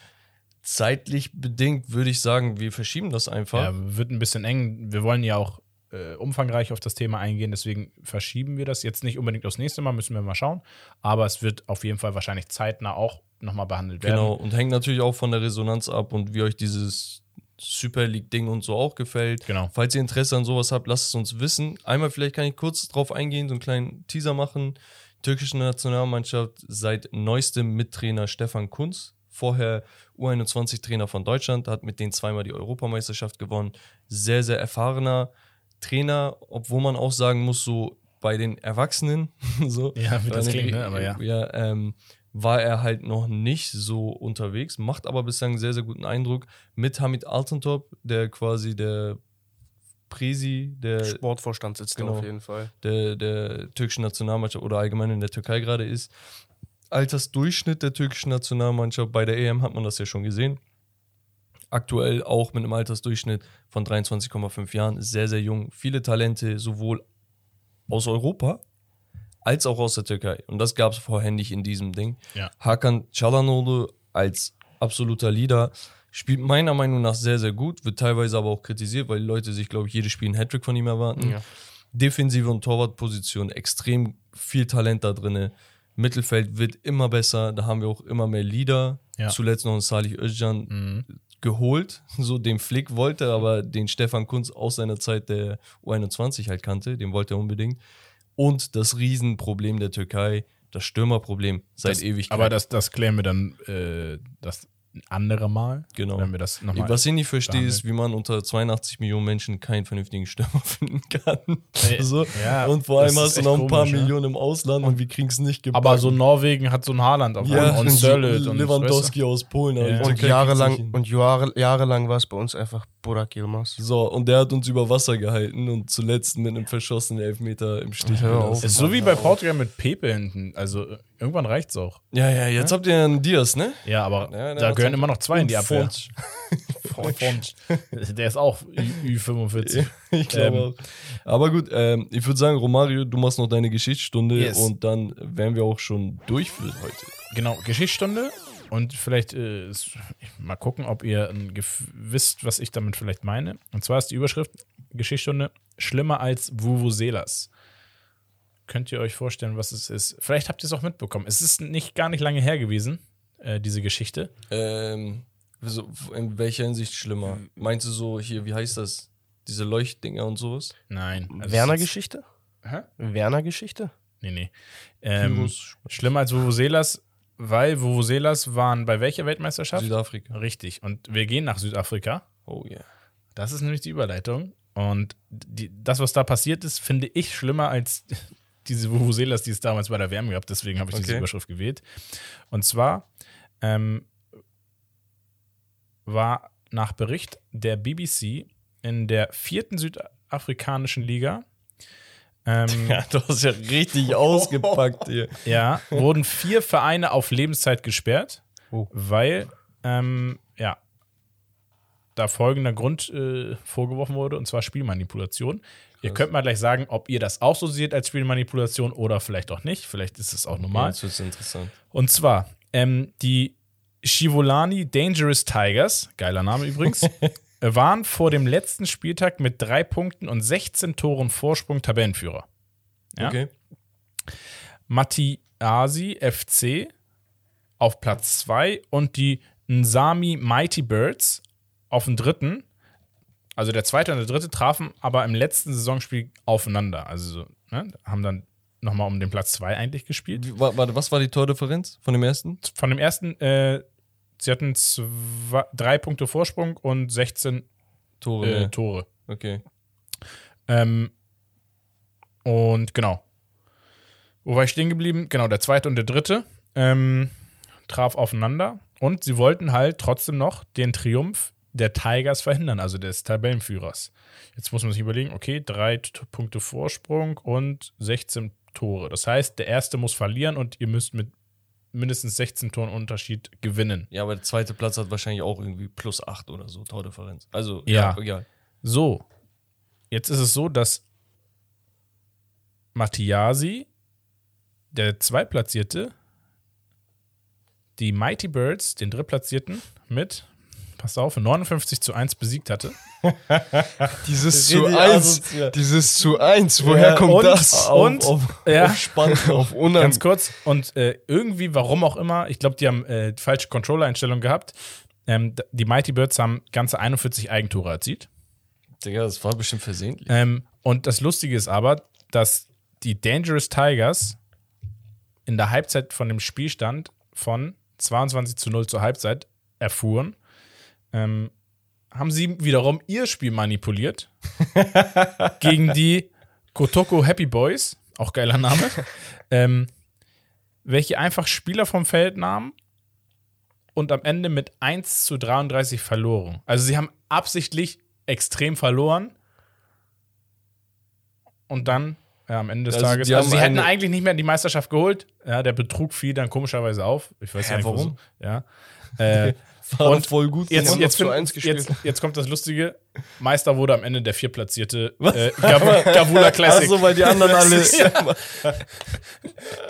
Zeitlich bedingt würde ich sagen, wir verschieben das einfach. Ja, wird ein bisschen eng. Wir wollen ja auch äh, umfangreich auf das Thema eingehen, deswegen verschieben wir das jetzt nicht unbedingt aufs nächste Mal, müssen wir mal schauen. Aber es wird auf jeden Fall wahrscheinlich zeitnah auch nochmal behandelt werden. Genau, und hängt natürlich auch von der Resonanz ab und wie euch dieses Super League-Ding und so auch gefällt. Genau. Falls ihr Interesse an sowas habt, lasst es uns wissen. Einmal vielleicht kann ich kurz drauf eingehen, so einen kleinen Teaser machen. Türkische Nationalmannschaft seit neuestem mit Trainer Stefan Kunz. Vorher U21-Trainer von Deutschland, hat mit denen zweimal die Europameisterschaft gewonnen. Sehr, sehr erfahrener Trainer, obwohl man auch sagen muss, so bei den Erwachsenen, so, Ja, wie das klingt, ne? Aber ja. ja ähm, war er halt noch nicht so unterwegs, macht aber bislang einen sehr, sehr guten Eindruck mit Hamid Altentop, der quasi der Presi der, Sportvorstand sitzt genau. auf jeden Fall. der, der türkischen Nationalmannschaft oder allgemein in der Türkei gerade ist. Altersdurchschnitt der türkischen Nationalmannschaft bei der EM hat man das ja schon gesehen. Aktuell auch mit einem Altersdurchschnitt von 23,5 Jahren, sehr, sehr jung. Viele Talente, sowohl aus Europa als auch aus der Türkei. Und das gab es vorher nicht in diesem Ding. Ja. Hakan Çalhanoğlu als absoluter Leader spielt meiner Meinung nach sehr, sehr gut, wird teilweise aber auch kritisiert, weil die Leute sich, glaube ich, jedes Spiel einen Hattrick von ihm erwarten. Ja. Defensive und Torwartposition, extrem viel Talent da drin. Mittelfeld wird immer besser, da haben wir auch immer mehr Leader. Ja. Zuletzt noch einen Salih Özcan Mhm. geholt, so den Flick wollte, aber den Stefan Kunz aus seiner Zeit der U21 halt kannte, den wollte er unbedingt. Und das Riesenproblem der Türkei, das Stürmerproblem seit das, Ewigkeit. Aber das, das klären wir dann, äh, das ein anderer Mal. Genau. Wenn wir das nochmal. Was ich nicht verstehe, behandeln. ist, wie man unter 82 Millionen Menschen keinen vernünftigen Stürmer finden kann. Äh, so. ja, und vor allem hast du noch ein paar komisch, ja. Millionen im Ausland und wir kriegen es nicht gebacken. Aber so Norwegen hat so ein Haaland auf ja, und so Sörlot und Lewandowski aus Polen. Ja. Und jahrelang, und Jahre, jahrelang war es bei uns einfach Burak Yilmaz. So, und der hat uns über Wasser gehalten und zuletzt mit einem verschossenen Weißt im Stich Hör auf. Ist so wie bei Portugal mit Pepe hinten. Also irgendwann reicht's auch. Ja, ja, jetzt habt ihr einen Diaz, ne? Ja, aber Ja, da hat gehören immer noch zwei in die Abwehr. Font. Der ist auch Ü- Ü45. ich glaube Ähm. Aber gut, ähm, ich würde sagen, Romario, du machst noch deine Geschichtsstunde Yes. und dann wären wir auch schon durch für heute. Genau, Geschichtsstunde. Und vielleicht äh, mal gucken, ob ihr wisst, was ich damit vielleicht meine. Und zwar ist die Überschrift Geschichtsstunde schlimmer als Vuvuzelas. Könnt ihr euch vorstellen, was es ist? Vielleicht habt ihr es auch mitbekommen. Es ist nicht gar nicht lange her gewesen, äh, diese Geschichte. Ähm, wieso- in welcher Hinsicht schlimmer? Meinst du so hier, wie heißt das? Diese Leuchtdinger und sowas? Nein. also es Werner ist- Geschichte? Hä? Werner Geschichte? Nee, nee. Ähm, schlimmer als Vuvuzelas, weil Vuvuzelas waren bei welcher Weltmeisterschaft? Südafrika. Richtig. Und wir gehen nach Südafrika. Oh yeah. Das ist nämlich die Überleitung. Und die, das, was da passiert ist, finde ich schlimmer als diese Vuvuzelas, die es damals bei der WM gab. Deswegen habe ich diese Okay. Überschrift gewählt. Und zwar ähm, war nach Bericht der BBC in der vierten südafrikanischen Liga ähm, Ja, du hast ja richtig ausgepackt hier. ja, wurden vier Vereine auf Lebenszeit gesperrt, Oh. weil ähm, ja, da folgender Grund äh, vorgeworfen wurde, und zwar Spielmanipulation. Ihr könnt mal gleich sagen, ob ihr das auch so seht als Spielmanipulation oder vielleicht auch nicht. Vielleicht ist es auch normal. Jetzt wird's interessant. Und zwar ähm, die Shivolani Dangerous Tigers, geiler Name übrigens, äh, waren vor dem letzten Spieltag mit drei Punkten und 16 Toren Vorsprung Tabellenführer. Ja? Okay. Matiasi FC auf Platz 2 und die Nsami Mighty Birds auf dem dritten. Also der zweite und der dritte trafen aber im letzten Saisonspiel aufeinander. Also so, ne, haben dann nochmal um den Platz 2 eigentlich gespielt. Warte, was war die Tordifferenz von dem ersten? Von dem ersten, äh, sie hatten zwei, drei Punkte Vorsprung und 16 Tore. äh, ne? Tore. Okay. Ähm, und genau. Wo war ich stehen geblieben? Genau, der zweite und der dritte ähm, traf aufeinander und sie wollten halt trotzdem noch den Triumph der Tigers verhindern, also des Tabellenführers. Jetzt muss man sich überlegen, okay, drei Punkte Vorsprung und 16 Tore. Das heißt, der erste muss verlieren und ihr müsst mit mindestens 16 Toren Unterschied gewinnen. Ja, aber der zweite Platz hat wahrscheinlich auch irgendwie plus 8 oder so Tordifferenz. Also, Ja. ja, egal. So, jetzt ist es so, dass Mattiasi, der Zweitplatzierte, die Mighty Birds, den Drittplatzierten, mit, pass auf, 59 zu 1 besiegt hatte. Dieses zu 1. asozial. Dieses zu 1. Woher Ja, kommt und- das? und- auf, ja. auf spannend. Auf Unheim. Ganz kurz. Und äh, irgendwie, warum auch immer, ich glaube, die haben äh, die falsche Controller-Einstellung gehabt. Ähm, die Mighty Birds haben ganze 41 Eigentore erzielt. Digga, das war bestimmt versehentlich. Ähm, und das Lustige ist aber, dass die Dangerous Tigers in der Halbzeit von dem Spielstand von 22 zu 0 zur Halbzeit erfuhren, ähm, haben sie wiederum ihr Spiel manipuliert gegen die Kotoko Happy Boys, auch geiler Name, ähm, welche einfach Spieler vom Feld nahmen und am Ende mit 1 zu 33 verloren. Also sie haben absichtlich extrem verloren und dann ja, am Ende des Also Tages. Also sie hätten eigentlich nicht mehr die Meisterschaft geholt. Ja, der Betrug fiel dann komischerweise auf. Ich weiß ja nicht warum? So. Ja. Äh, War und voll gut. jetzt, jetzt, find- jetzt, jetzt kommt das Lustige. Meister wurde am Ende der viertplatzierte äh, Gav Gavula Classic. Achso, weil die anderen alle.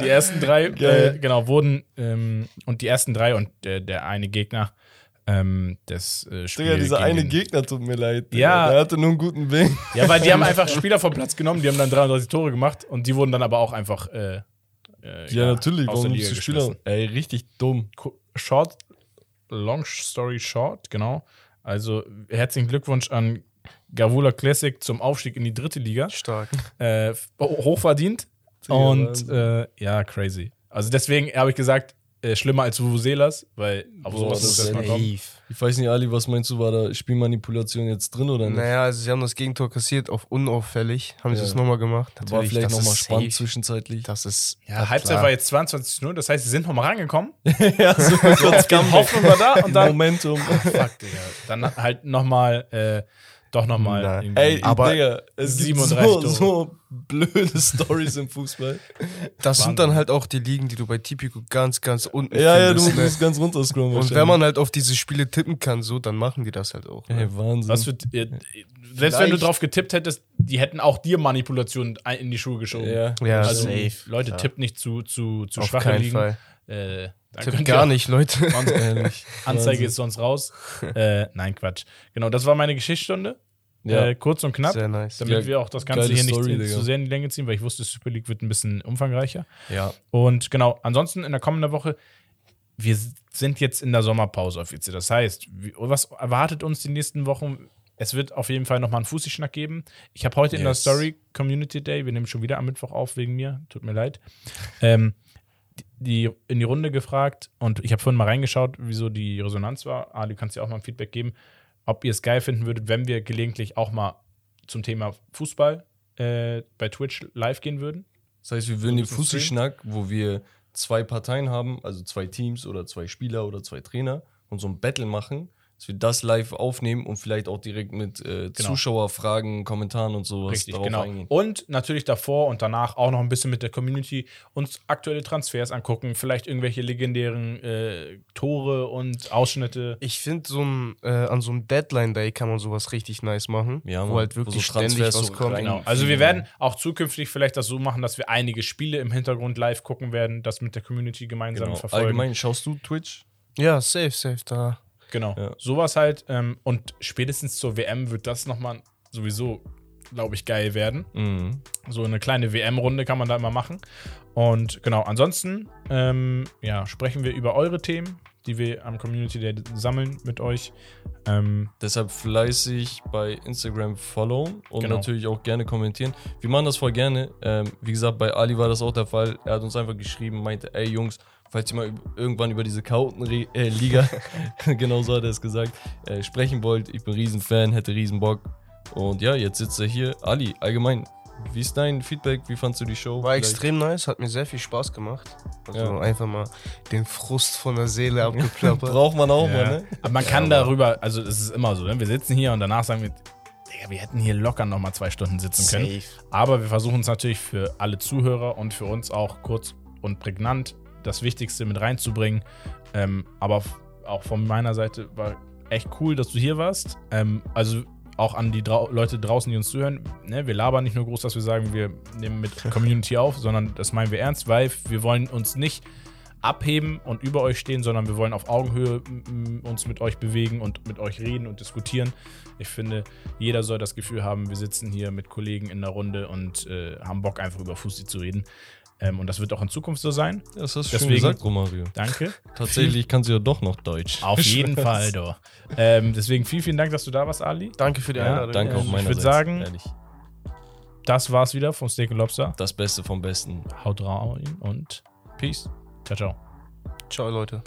Die ersten drei, äh, genau, wurden ähm, und die ersten drei und der, der eine Gegner ähm, des äh, Spiel Digga, dieser eine Gegner tut mir leid. Ja. Der hatte nur einen guten Willen. Ja, weil die haben einfach Spieler vom Platz genommen, die haben dann 33 Tore gemacht und die wurden dann aber auch einfach äh, äh, Ja, natürlich. aus der Warum musst du Spieler? Ey, richtig dumm. Short, long story short, genau. Also herzlichen Glückwunsch an Gavula Classic zum Aufstieg in die dritte Liga. Stark. Äh, hochverdient. Und äh, ja, crazy. Also deswegen habe ich gesagt, äh, schlimmer als Vuvuzelas, weil auf sowas das muss ist erstmal kommen. Ich weiß nicht, Ali, was meinst du, war da Spielmanipulation jetzt drin oder nicht? Naja, also sie haben das Gegentor kassiert auf unauffällig, haben sie Ja. es nochmal gemacht. war Natürlich, vielleicht das nochmal spannend safe. zwischenzeitlich. Das ist Ja, Halbzeit war jetzt 22 0, das heißt, sie sind nochmal rangekommen. ja, so kurz Hoffen wir da und dann. Momentum. Fuck, Digga. Dann halt nochmal, äh, doch nochmal. Ey, Aber Digga, es gibt 37 so, Tore. so blöde Stories im Fußball. Das Wahnsinn. sind dann halt auch die Ligen, die du bei Tipico ganz, ganz unten Ja, ja, du ne? musst ganz runterscrollen. Und wenn man halt auf diese Spiele tippen kann, so, dann machen die das halt auch. ne? Ey, Wahnsinn. Was für, äh, selbst wenn du drauf getippt hättest, die hätten auch dir Manipulation ein- in die Schuhe geschoben. ja. Ja, Also, safe. Leute, tippt nicht zu, zu, zu Auf schwache keinen Ligen. Fall. Äh, dann Tipp könnt gar nicht, Leute. Sonst, Ehrlich. Anzeige ist sonst raus. äh, nein, Quatsch. Genau, das war meine Geschichtsstunde. Ja. Äh, kurz und knapp. Sehr nice. Damit Ja, wir auch das Ganze hier nicht Story, zu- Digga. zu sehr in die Länge ziehen, weil ich wusste, Super League wird ein bisschen umfangreicher. Ja. Und genau, ansonsten in der kommenden Woche, wir sind jetzt in der Sommerpause offiziell. Das heißt, was erwartet uns die nächsten Wochen? Es wird auf jeden Fall nochmal einen Fußi-Schnack geben. Ich habe heute in der Yes. Story Community Day, wir nehmen schon wieder am Mittwoch auf wegen mir, tut mir leid, ähm, die in die Runde gefragt und ich habe vorhin mal reingeschaut, wieso die Resonanz war. Ah, du kannst ja auch mal ein Feedback geben, ob ihr es geil finden würdet, wenn wir gelegentlich auch mal zum Thema Fußball äh, bei Twitch live gehen würden. Das heißt, wir So würden ein den Fußballschnack, wo wir zwei Parteien haben, also zwei Teams oder zwei Spieler oder zwei Trainer und so ein Battle machen, dass wir das live aufnehmen und vielleicht auch direkt mit äh, Genau. Zuschauerfragen, Kommentaren und sowas Richtig, darauf genau. eingehen. Und natürlich davor und danach auch noch ein bisschen mit der Community uns aktuelle Transfers angucken, vielleicht irgendwelche legendären äh, Tore und Ausschnitte. Ich finde, so äh, an so einem Deadline-Day kann man sowas richtig nice machen. Ja, wo halt Wo wirklich so ständig Transfers was kommt. Genau. Also wir werden auch zukünftig vielleicht das so machen, dass wir einige Spiele im Hintergrund live gucken werden, das mit der Community gemeinsam Genau. verfolgen. Allgemein, schaust du Twitch? Ja, safe, safe. Da Genau. Ja. Sowas halt. Ähm, und spätestens zur WM wird das nochmal sowieso, glaube ich, geil werden. Mhm. So eine kleine WM-Runde kann man da immer machen. Und genau, ansonsten ähm, ja, sprechen wir über eure Themen, die wir am Community Day sammeln mit euch. Ähm, Deshalb fleißig bei Instagram followen und Genau. natürlich auch gerne kommentieren. Wir machen das voll gerne. Ähm, wie gesagt, bei Ali war das auch der Fall. Er hat uns einfach geschrieben, meinte, ey Jungs, falls ihr mal irgendwann über diese Kautenliga, genau so hat er es gesagt, äh, sprechen wollt. Ich bin Riesenfan, hätte Riesenbock. Und ja, jetzt sitzt er hier. Ali, allgemein, wie ist dein Feedback? Wie fandst du die Show? war Vielleicht- extrem nice, hat mir sehr viel Spaß gemacht. Also Ja. einfach mal den Frust von der Seele abgeklappert. Braucht man auch ja. mal, ne? Aber man kann darüber, also es ist immer so, ne? wir sitzen hier und danach sagen wir, Digga, wir hätten hier locker nochmal zwei Stunden sitzen können. Safe. Aber wir versuchen es natürlich für alle Zuhörer und für uns auch kurz und prägnant das Wichtigste mit reinzubringen. Ähm, aber auch von meiner Seite war echt cool, dass du hier warst. Ähm, also auch an die drau Leute draußen, die uns zuhören. Ne, wir labern nicht nur groß, dass wir sagen, wir nehmen mit Community auf, sondern das meinen wir ernst, weil wir wollen uns nicht abheben und über euch stehen, sondern wir wollen auf Augenhöhe uns mit euch bewegen und mit euch reden und diskutieren. Ich finde, jeder soll das Gefühl haben, wir sitzen hier mit Kollegen in der Runde und äh, haben Bock, einfach über Fußball zu reden. Ähm, und das wird auch in Zukunft so sein. Das hast du Deswegen- schon gesagt, Romario. Danke. Tatsächlich kannst du ja doch noch Deutsch. Auf jeden Fall, doch. Ähm, deswegen vielen, vielen Dank, dass du da warst, Ali. Danke für die Ja, Einladung. Danke auch ich meiner würd sagen- Ehrlich. Das war's wieder vom Steak Lobster. Das Beste vom Besten. Haut rein und Peace. Ciao, ciao. Ciao, Leute.